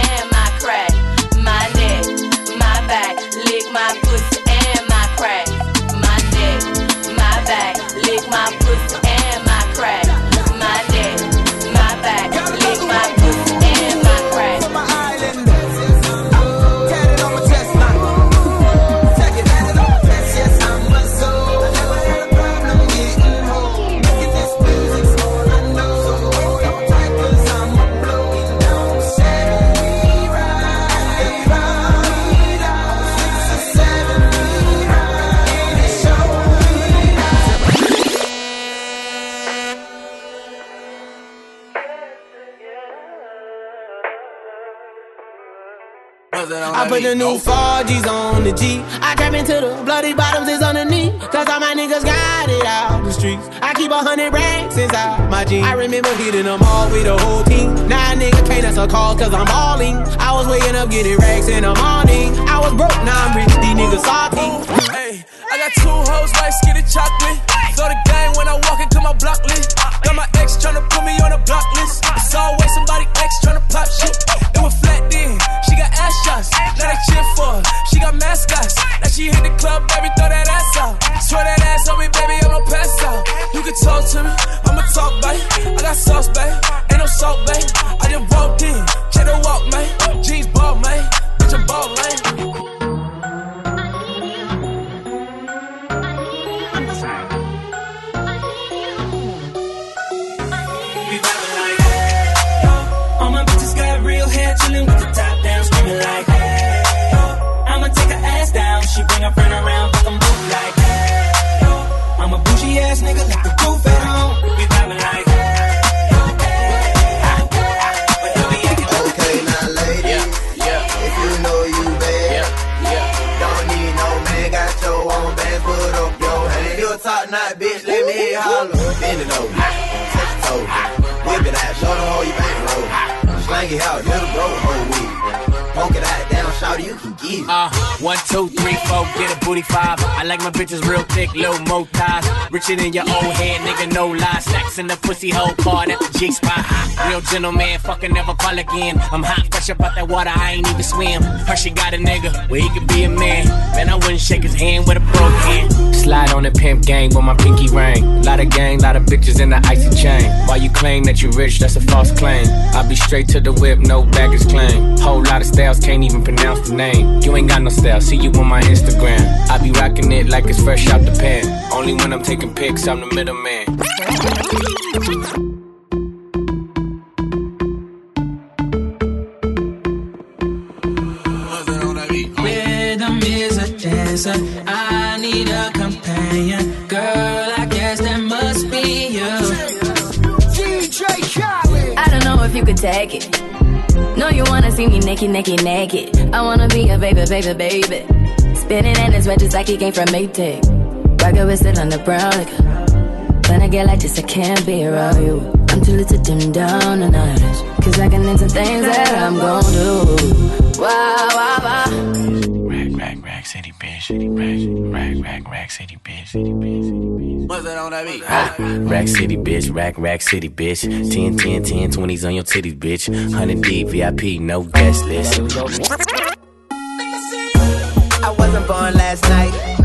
Speaker 68: I
Speaker 17: put the new 4Gs on the G. I trap into the bloody bottoms is underneath. Cause all my niggas got it out the streets. I keep a hundred racks inside my jeans. I remember hitting them all with the whole team. Now a nigga can't answer calls cause I'm balling. I was waking up getting racks in the morning. I was broke, now I'm rich. These niggas salty.
Speaker 68: Hey, I got two hoes like skinny chocolate. Throw the game when I walk into my block list. Got my ex tryna put me on a block list. It's always somebody ex tryna pop shit. It was ass shots. Now they cheer for her. She got mascots. Now she hit the club, baby, throw that ass out. Swear that ass on me, baby, I'm gonna pass out. You can talk to me, I'ma talk, babe. I got sauce, babe. Ain't no salt, babe. I just walked in, check the walk, man. Jeans ball, man. Bitch, I'm ball, man.
Speaker 17: We vibing like, hey, yo. All my bitches got real hair, chillin' with the like, hey, yo. I'ma take her ass down, she bring her friend around, fuck 'em both like, hey, yo. I'm a bougie ass nigga, got the roof at home. We vibing like, hey, yo, hey, but don't be acting
Speaker 69: Okay, now ladies, if you know you bad, don't need no man, got your own bag, put up your hand. You a top knot, bitch, let me hear you holler. Bend it over, touch your toes, whip it out, show them how you bang roll. Slang it out, little bro, whole Poke it out, you can it.
Speaker 70: Uh, one, two, three, four, get a booty five. I like my bitches real thick, little mo thighs. Richer than your old head, nigga, no lies. Stacks in the pussy hole, card at the G spot. Real gentleman, fucking never call again. I'm hot, fresh up out that water, I ain't even swim. Her, she got a nigga, where he could be a man. Man, I wouldn't shake his hand with a broke hand. Slide on the pimp gang with my pinky ring. Lot of gang, lot of bitch
Speaker 35: stitches in the icy chain. While you claim that you rich, that's a false claim. I be straight to the whip, no baggage claim. Whole lot of styles, can't even pronounce the name. You ain't got no style, see you on my Instagram. I be rocking it like it's fresh out the pan. Only when I'm taking pics, I'm the middleman.
Speaker 6: Rhythm is a dancer. I need a companion. Girl, I guess that must be you.
Speaker 71: DJ Khaled.
Speaker 72: I don't know if you could take it. No, you wanna see me naked, naked, naked. I wanna be a baby, baby, baby. Spinning in his red just like he came from Maytag. Rocket with it on the brown liquor. When I get like this, I can't be around you. I'm too little to dim down the night. Cause I can into things that I'm gon' do. Wow, wow, wow.
Speaker 35: Rag, rag, rag, city bitch. Rag, rag, rag, rag, city bitch. City bitch, city bitch.
Speaker 68: What's that on that beat?
Speaker 35: Rack City, bitch. Rack, rack city, bitch. 10, 10, 10, 20s on your titties, bitch. 100 D, VIP, no guest list.
Speaker 68: I wasn't born last night.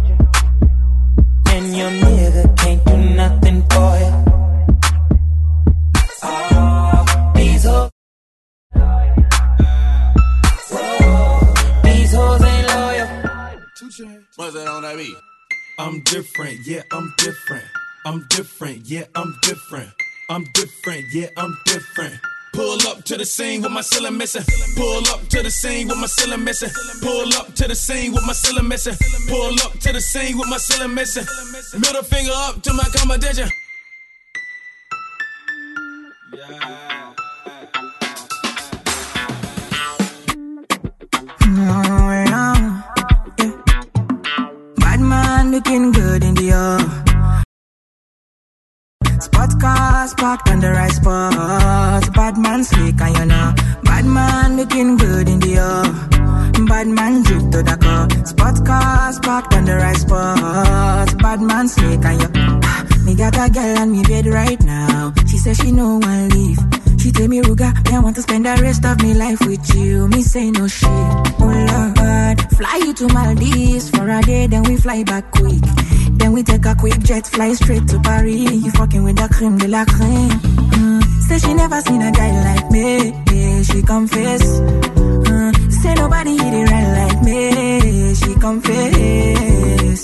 Speaker 6: and your nigga can't do nothing for you. Oh, ah, these hoes. These hoes ain't loyal.
Speaker 68: What's that on that beat?
Speaker 73: I'm different, yeah, I'm different. I'm different, yeah, I'm different. I'm different, yeah, I'm different. Pull up to the scene with my ceiling missing. Pull up to the scene with my ceiling missing. Pull up to the scene with my ceiling missing. Pull up to the scene with my ceiling missing. Middle finger up to my competition.
Speaker 6: Yeah. Yeah. Bad man looking good in the Dior. Cars parked on the right spot. Bad man slick and you know. Bad man looking good in the Dior. Bad man drip to the car. Spot cars parked on the right spot. Bad man slick and you. Me got a girl on me bed right now. She says she no one leave. She tell me, Ruger, I want to spend the rest of me life with you. Me say no shit. Oh Lord, fly you to Maldives for a day, then we fly back quick. Then we take a quick jet, fly straight to Paris. You fucking with the creme de la creme. Mm. Say she never seen a guy like me. Yeah, she confess. Mm. Say nobody hit it right like me. She confess.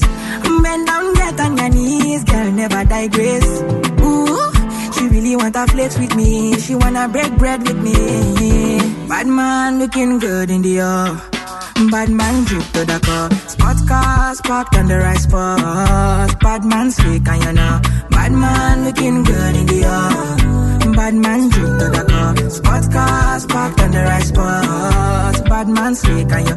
Speaker 6: Bend down, get on your knees, girl, never digress. Ooh, she really want to flex with me. She wanna break bread with me. Bad man looking good in the Dior. Bad man drip to the car. Spot cars parked on the right spot. Bad man slick and you know. Bad man looking good in the Dior. Bad man drip to the car. Spot cars parked on the right spot. Bad man slick and you.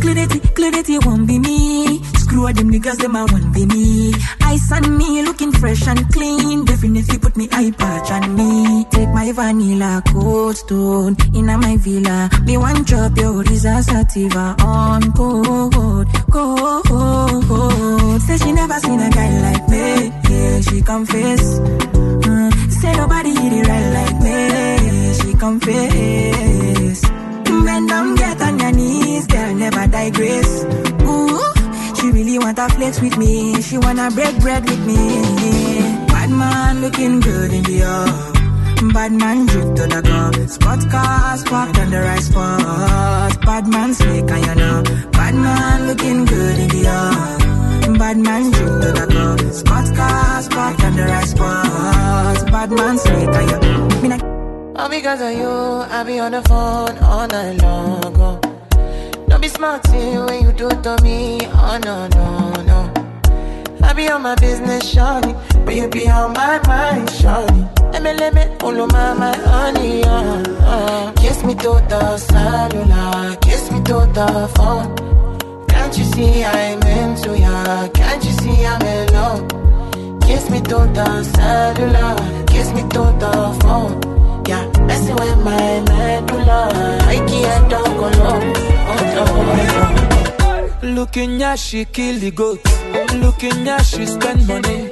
Speaker 6: Clarity, ah, clarity won't be me. Screw them niggas, them a won't be me. Ice on me, looking fresh and clean. Definitely put me eye patch on me. Take my vanilla cold stone in my villa. Me one drop your Risa sativa on cold, cold. Say she never seen a guy like me. Yeah, she confess. Mm, say nobody hit it right like me. She confess. Bend down, get on your knees, girl, never digress. Ooh, really wanna flex with me. She wanna break bread with me. Bad man looking good in the Dior. Bad man drip to the car. Spot cars parked on the right spot. Bad man slick and you know. Bad man looking good in the Dior. Bad man drip to the car. Spot cars parked on the right spot. Bad man slick and you know.
Speaker 13: All because of you, I be on the phone all night long. Oh. Don't be smart when you do to me. Oh no, no, no. I be on my business, shawty. But you be on my mind, shawty. Let me, let me, all of my, my honey, uh, uh. Kiss me to the cellular, kiss me to the phone. Can't you see I'm into ya? Can't you see I'm in love? Kiss me to the cellular, kiss me to the phone yeah. Messing with my medulla. Mikey and Dongo Long. Oh, no.
Speaker 10: Looking at she kill the goat. Looking at she spend money.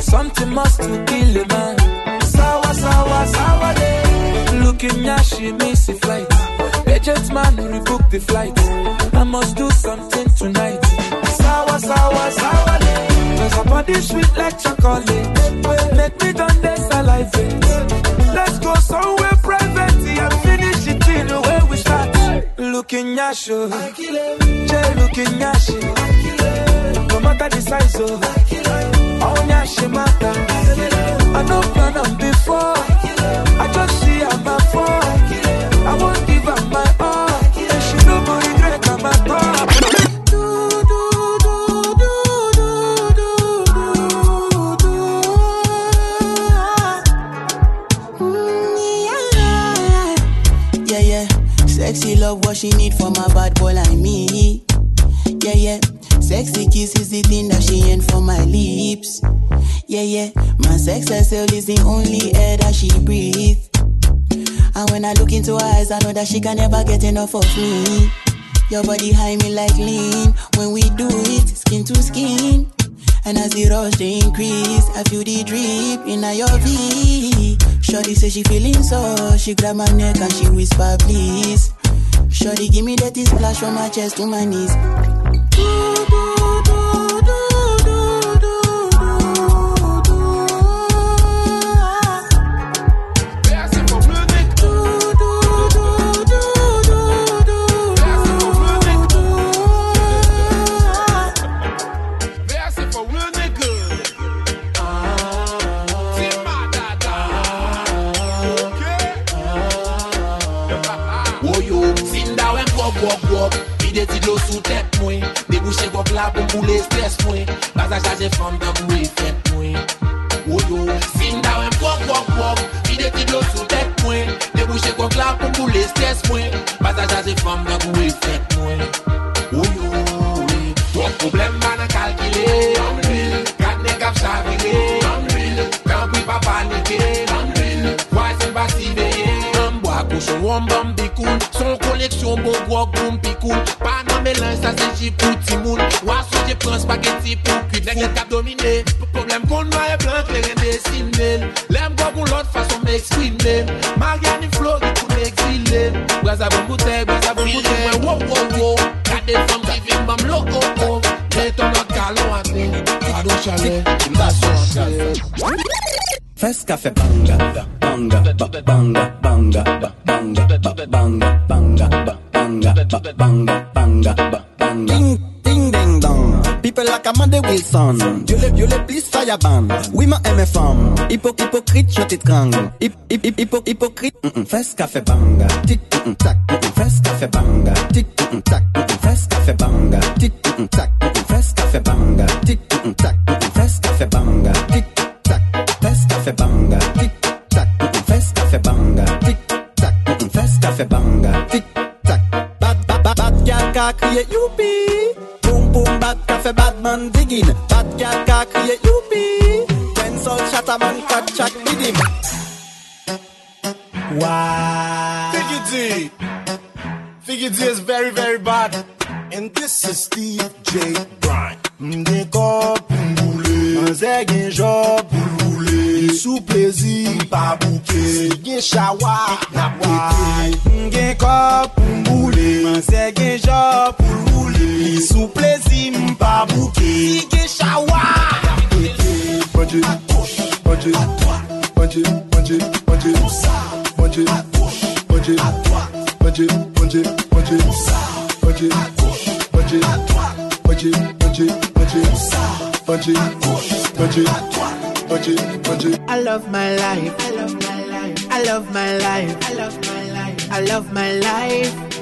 Speaker 10: Something must to kill a man. Sawa sawa sour day. Looking at she miss the flight. Agent man rebook the flight. I must do something tonight. Sawa sawa sour day. Cause her body sweet like chocolate. Make me done this salivate. Let's go somewhere private and finish it in the way we start. Looking at you. Jay looking at you. No matter the size of. Oh, yeah, she matter. I know plan on before. I just see her my phone. I won't
Speaker 19: love, what she need from a bad boy like me. Yeah, yeah. Sexy kiss is the thing that she ain't for my lips. Yeah, yeah. My sex herself is the only air that she breathes. And when I look into her eyes, I know that she can never get enough of me. Your body high me like lean. When we do it, skin to skin. And as the rush they increase, I feel the drip in your V. Shorty say she feeling so, she grab my neck and she whisper please. Shorty give me that splash from my chest to my knees.
Speaker 50: Woyo, Vide ti dlo sou tet mwen. Debouche vok la pou pou le stres mwen. Baza chaje fom tabou e fet mwen. Oyo, sinda wèm wok wok wok Vide ti dlo sou tet mwen. Debouche vok la pou pou le stres mwen. Baza chaje fom tabou e fet mwen. Oyo, oye Tok problem ba nan kalkile. Gad ne gap chavire Kampi pa panik wambam bikoun Son koleksyon bon wok koum pikoun Pa nan melan sa se jipou timoun Waso je pran spageti pou kuit Nèk lèk ap domine Problem kon mwa e blan kler en desimel Lèm gwa pou lot fason me eksprime Mariani flow ki pou n'exile Braza bon boutè, braza bon boutè Mwen wop wop wop Kade fam kivim bam lo wop wop Neton nan kalon ate Adon chale, mda son chale
Speaker 32: Fes ka fe banga, banga, banga, banga, banga ba- banga, banga, ba- banga. Ding, ding, ding, dong. People like Amanda Wilson. Dieu le, Dieu le, please fire ban. Oui, ma femme. Hypo, hypocrite, je t'étrangle. Hip, hip, hip, hypo, hypocrite. Mm, mm. Fes café banga. Tic, mm, mm, tac. mm, mm. Fes café banga. Tic, mm, mm, tac. mm, mm. Fes café banga. Tic, mm, mm, tac. mm, mm. Fes café banga. Tic, mm, mm, tac. mm, mm. Fes café banga. Tic, tac. Fes café banga. Tic, ka kriye youpi. Boom, boom, bad café, bad man digging. Bad gal ka kriye youpi. Ten sol shatter man kat chak bidim.
Speaker 74: Wow.
Speaker 4: Figgy D. Figgy D is very, very bad. And this is Steve J. Bryan. Mde kop pou mboule, manze gen job pou roule. Sou plezi, pa bouke, gen shawa, na pwete. Gen kop pou mboule, manze gen job pou roule. Sou plezi mpa bouke Sige chawa Manje, manje, manje, manje, manje Manje, manje, manje, manje, manje Manje, manje, manje, manje, manje Manje, manje, manje, manje
Speaker 17: I love my life I love my life I love my life I love my life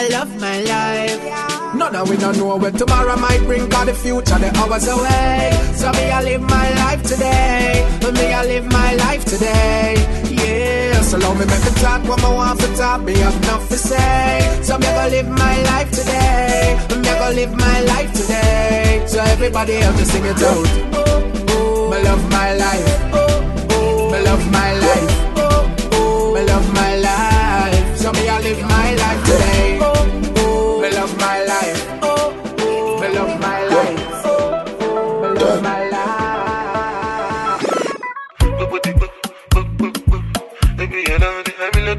Speaker 17: I love my life. My.
Speaker 75: None of we don't know where tomorrow might bring, cause the future the hours away.
Speaker 17: So me I live my life today. Me I live my life today. Yeah.
Speaker 75: So love me make me talk what I want to talk, me have enough to say.
Speaker 17: So me I go live my life today. Me I go live my life today.
Speaker 75: So everybody else just sing it out. Me love my life. Me love my life. Me love my life. So me I live my life today.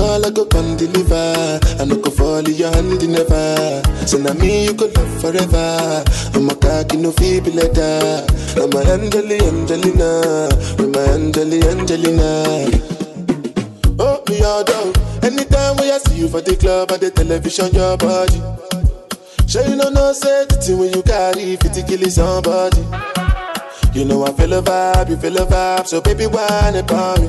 Speaker 7: Call, I go come deliver. I no go fall in your hand never. So now me you could love forever. I'm a cocky no feeble letter. I'm a Angeli, Angelina, I'm a Angeli, Angelina. Oh, me all down. Oh. Anytime when I see you for the club or the television, your body. Sure you know no say the thing when you carry 50 kill somebody. You know I feel a vibe, you feel a vibe, so baby whine about me.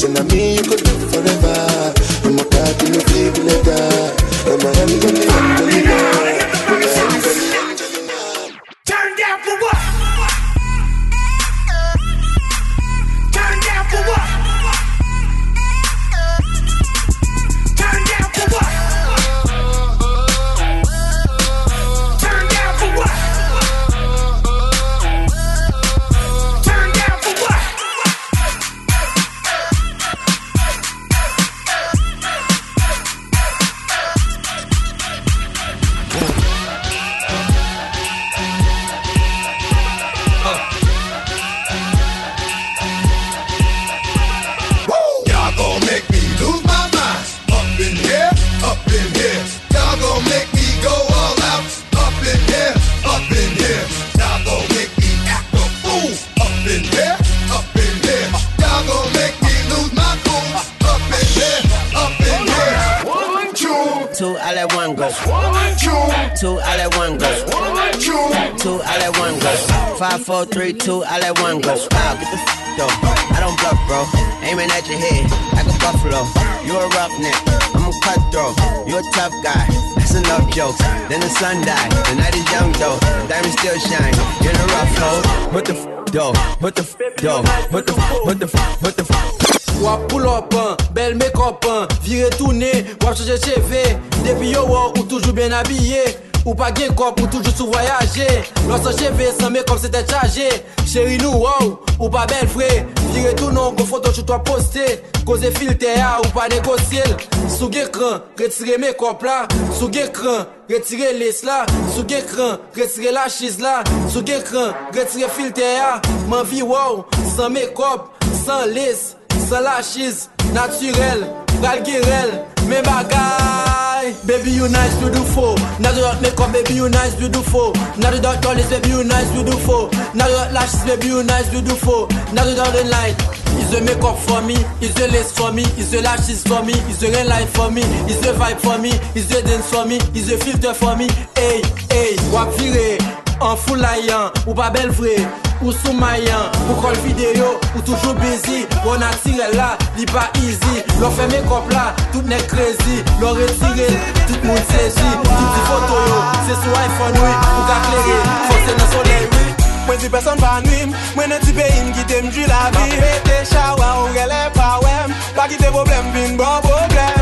Speaker 7: So now me you could
Speaker 76: Then the. The night is young though. Diamonds still shine. You're a rough hole. What the f though? What the f though? What the f? What the f? What the f?
Speaker 45: Wap pull up, hein, bel make-up, hein, vire tourner, wap changer CV. Depuis yo ou toujours bien habillé. Ou pas gen cop, ou toujours sous voyager. Lorsque CV sans make-up c'était chargé. Chérie nous wow, ou pas belle frais. Vire tout non, go photo sur toi posté. Cause filtre ya, ou pas négocier. Sou gen kran, retire me kop la. Sou gen kran, retire les la. Sou gen kran, retire la chiz la. Sou gen kran, retire filte ya. Man vi wow, san me kop San les, san la chiz, naturel. Valguerel, mes bagailles. Baby, you nice. Now do not make up, baby, you nice, beautiful. Now do not dollars, baby, you nice, beautiful. Now do not lashes, baby, you nice, beautiful. Now do not the light. Is the makeup for me, is the lace for me, is the lashes for me, is the rain light for me, is the vibe for me, is the dance for me, is the filter for me. Hey, hey, wap vire. En foulaillant, ou pas belle vraie, ou sous-maillant, ou call vidéo, ou toujours busy, ou on a tiré là, li pas easy, l'on fait mes cop là, tout n'est crazy, l'on retiré, tout le monde saisit, tout dit photo yo, c'est sur iPhone oui, ou ka clairer, forcé dans soleil oui.
Speaker 17: Mwen di person pa nwim Mwen nan ti peyin ki tem ju la vi Ma pete shawa ou gele pa wem Pa ki te problem vin bon problem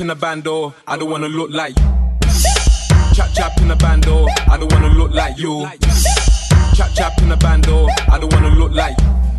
Speaker 30: chap in the bando, I don't wanna look like you. Chap chap in the bando, I don't wanna look like you. Chap chap in the bando, I don't wanna look like you.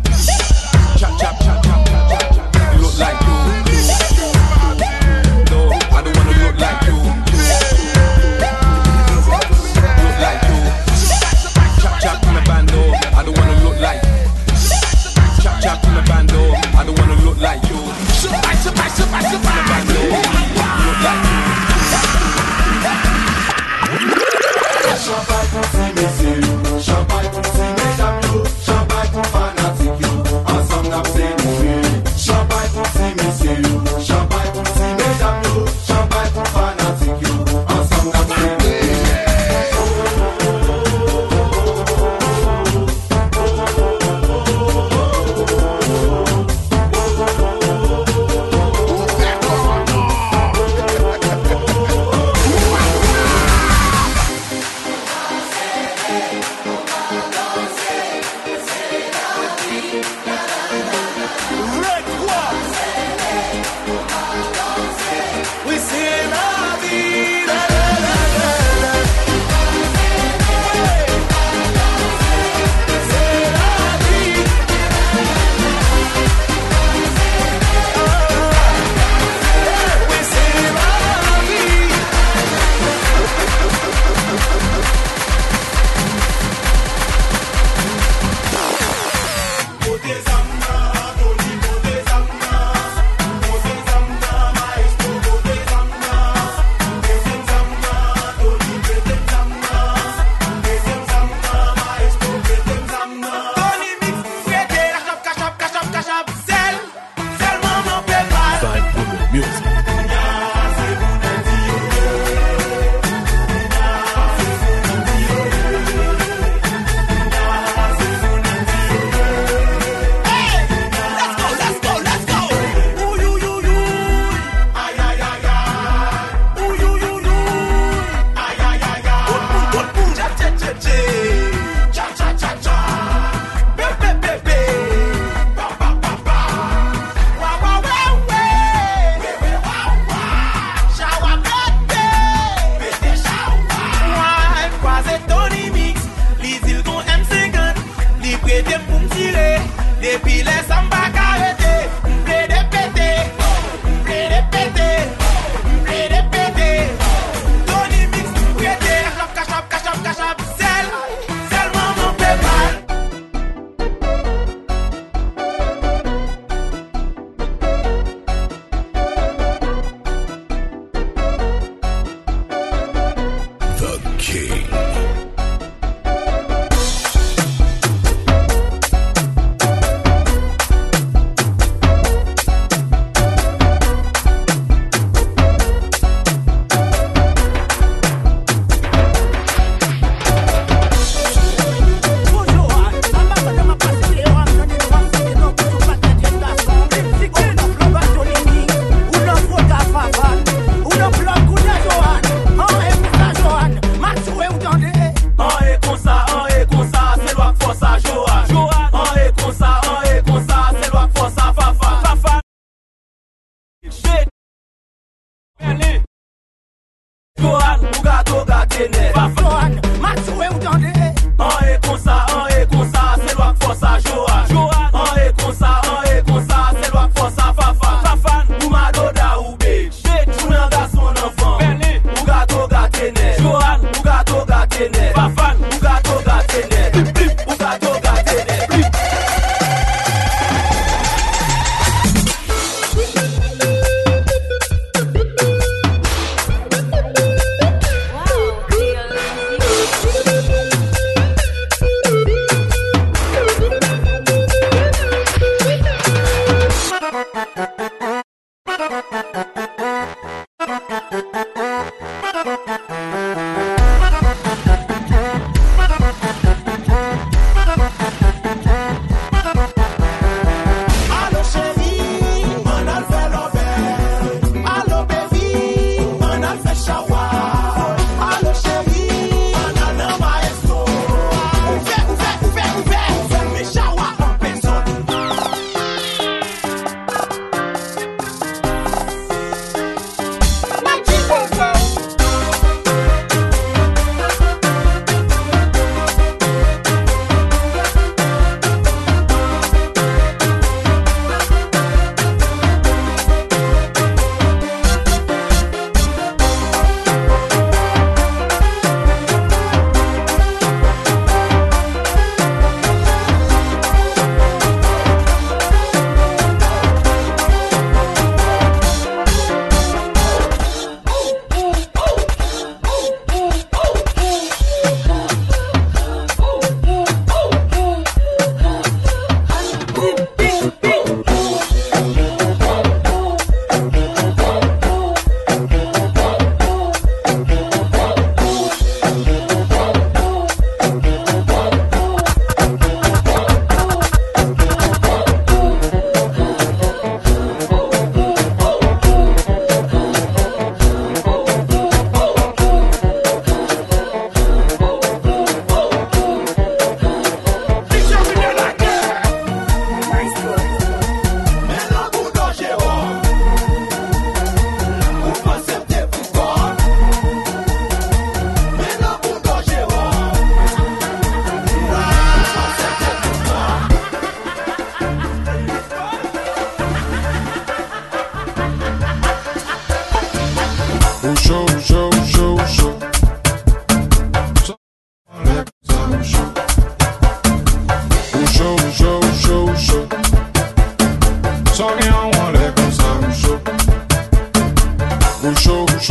Speaker 4: Unë shohë, unë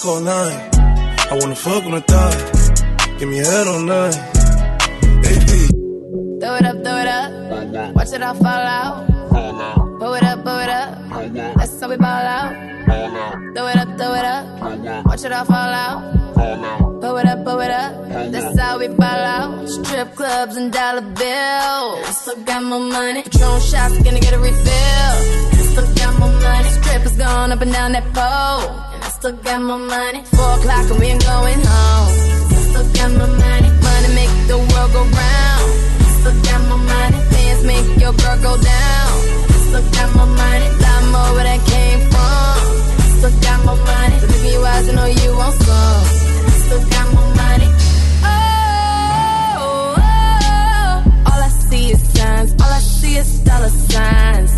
Speaker 4: fuck all night. I wanna fuck on the thigh. Give me head all night. AP.
Speaker 14: Throw it up, throw it up. Watch it all fall out. Blow it up, blow it up. That's how we ball out. Throw it up, throw it up. Watch it all fall out. Blow it up, blow it up. That's how we ball out. Strip clubs and dollar bills. Still got my money. Patron shots, gonna get a refill. Still got my money. Strippers going up and down that pole. And still got my money. Four o'clock and we ain't going home. Still got my money. Money make the world go round. Still got my money. Pants make your girl go down. Still got my money. Lot more where that came from. Still got my money. But if you eyes, I know you want some. Still got my money. Oh, oh, oh. all I see is signs. All I see is dollar signs.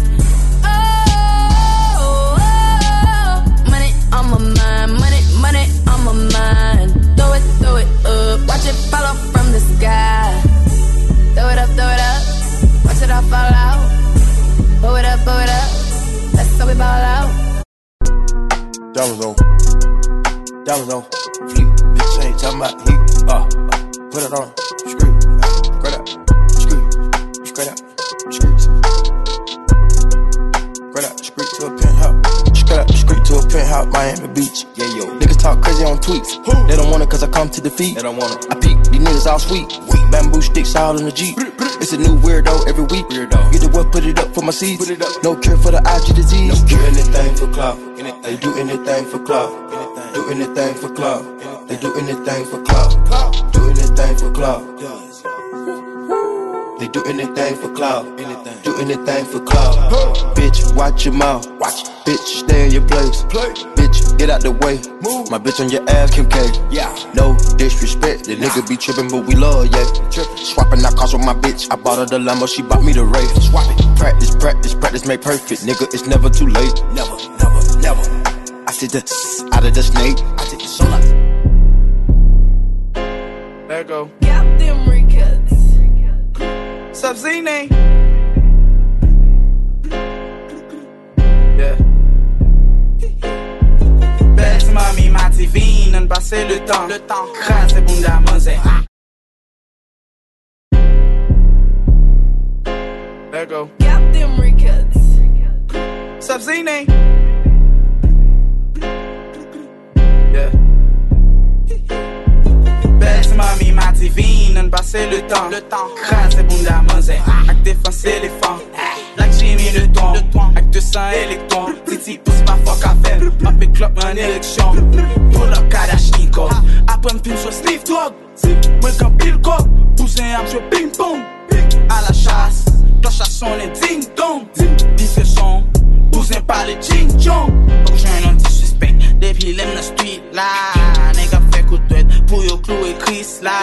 Speaker 14: My mind. Money, money on my mind. Throw it, throw it up. Watch it fall from the sky. Throw it up, throw it up. Watch it all fall out. Blow it up, blow it up. That's how we ball out.
Speaker 32: Diamonds on. Diamonds on. Fleet. Bitch ain't talking about heat. Uh, put it on. Screw. Penthouse. Miami Beach. Yeah, yo. Niggas talk crazy on tweets. They don't want it cause I come to defeat. They don't want it. I peek. These niggas all sweet. Weak. Bamboo sticks all in the Jeep. It's a new weirdo every week. Weirdo. Get the what, put it up for my seeds. Put it up. No cure for the IG disease. No cure anything for clout. They do anything for clout. Do anything for clout. They do anything for clout. Do anything for clout. They do anything for clout. Do anything for clout. Bitch, watch your mouth. Watch. Bitch, stay in your place. Bitch, get out the way. Move. My bitch on your ass, Kim K. Yeah. No disrespect, the nigga be trippin', but we love, yeah. Swapping out cars with my bitch. I bought her the limo, she bought me the Wraith. Swap it. Practice, practice, practice, make perfect. Nigga, it's never too late. Never, never, never. I see the out of the snake. I take the soul.
Speaker 17: Let go.
Speaker 14: Them records.
Speaker 17: Zine? Yeah. Belle mami ma divine, le temps. Le temps. Grâce et bunda manzé. Let go.
Speaker 14: Got them records.
Speaker 17: Sup, Zine? Belle ma divine, ne passer le temps. Le temps. Grâce et bunda manzé. Avec défense éléphant. Like Jimmy le ton. Avec 200 électrons. Titi pousse ma fuck à faire. Ma pick club en élection. Pull up Kalashnikov. Après m'pime sur Sniff Dog. Moi quand pile cop. Poussin à jouer ping pong. À la chasse. Cloche à son et ding dong. Diffé son. Poussin par les ching chong. Comme j'ai un anti-suspect. Depuis l'aime la street là. Nigga koutwet pou yo klo e kris la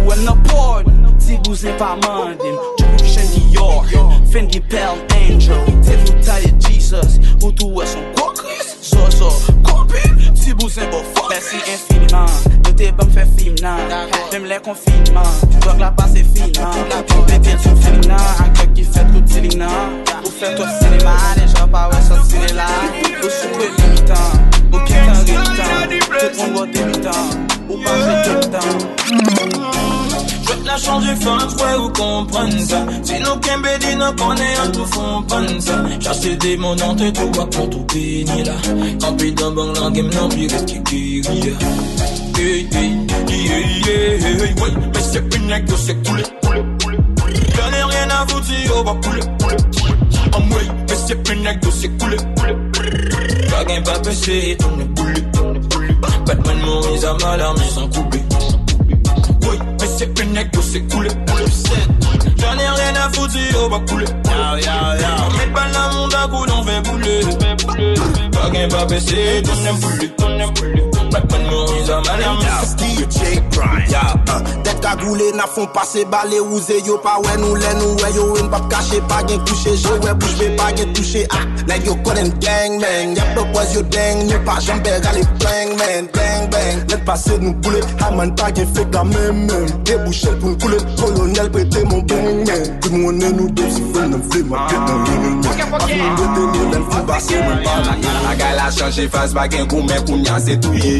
Speaker 17: Ou an apord, ti bouzen pa mandim Jubilation di yor, Fendi Pell Angel. Te fouta ye Jesus, ou tou e son kwa kris Zozo, kompil, ti bouzen bo fwa kris Mersi infiniman, yo te bam fe film nan Mem le konfinman, dok la pase fin nan Ou peke sou film nan, an kek ki fet kouti ling nan Ou fet to sinema, deja pa wè sa sine la Ou sou kwe limitan Tout voit débutant. Ou pas.
Speaker 77: Je vais la changer fin ouais ou comprendre ça Sinon qu'un n'a connaît un tout fond pan ça Chasser des mon nom te tout va pour tout béni là puis dans bon la game non puis reste qui Hey hey yeah Mais c'est c'est coulé rien à vous dire on va couler couler Oh ouais mais c'est une nègre c'est coulé Pas gain pas passer on est boulé on est boulé Batman Moïse à mal armé sans couper oui, mais c'est une nègre, c'est coulé. J'en ai rien à foutre, on va couler. On met pas la monde à coup, on fait bouler. Pas gain, pas baisser, on aime bouler, Batman Moïse à mal armé sans couper.
Speaker 4: Tèt ka goule na fon pase bale ouze yo pa wè nou lè nou wè yo en pap kache pa gen kouche Je wè bouche be pa gen touche ah. Nèg yo konen gang man. Yap the boys yo dang Nou pa jambe gale bang man Bang bang. Let pase nou boule Haman pa gen fek la men men De bouche pou koule Kolonel prete mon bang man nou si nan Ma pèt nan fou basse moun pa
Speaker 78: La gal a chanje faz bagen kou men kou nyan se touye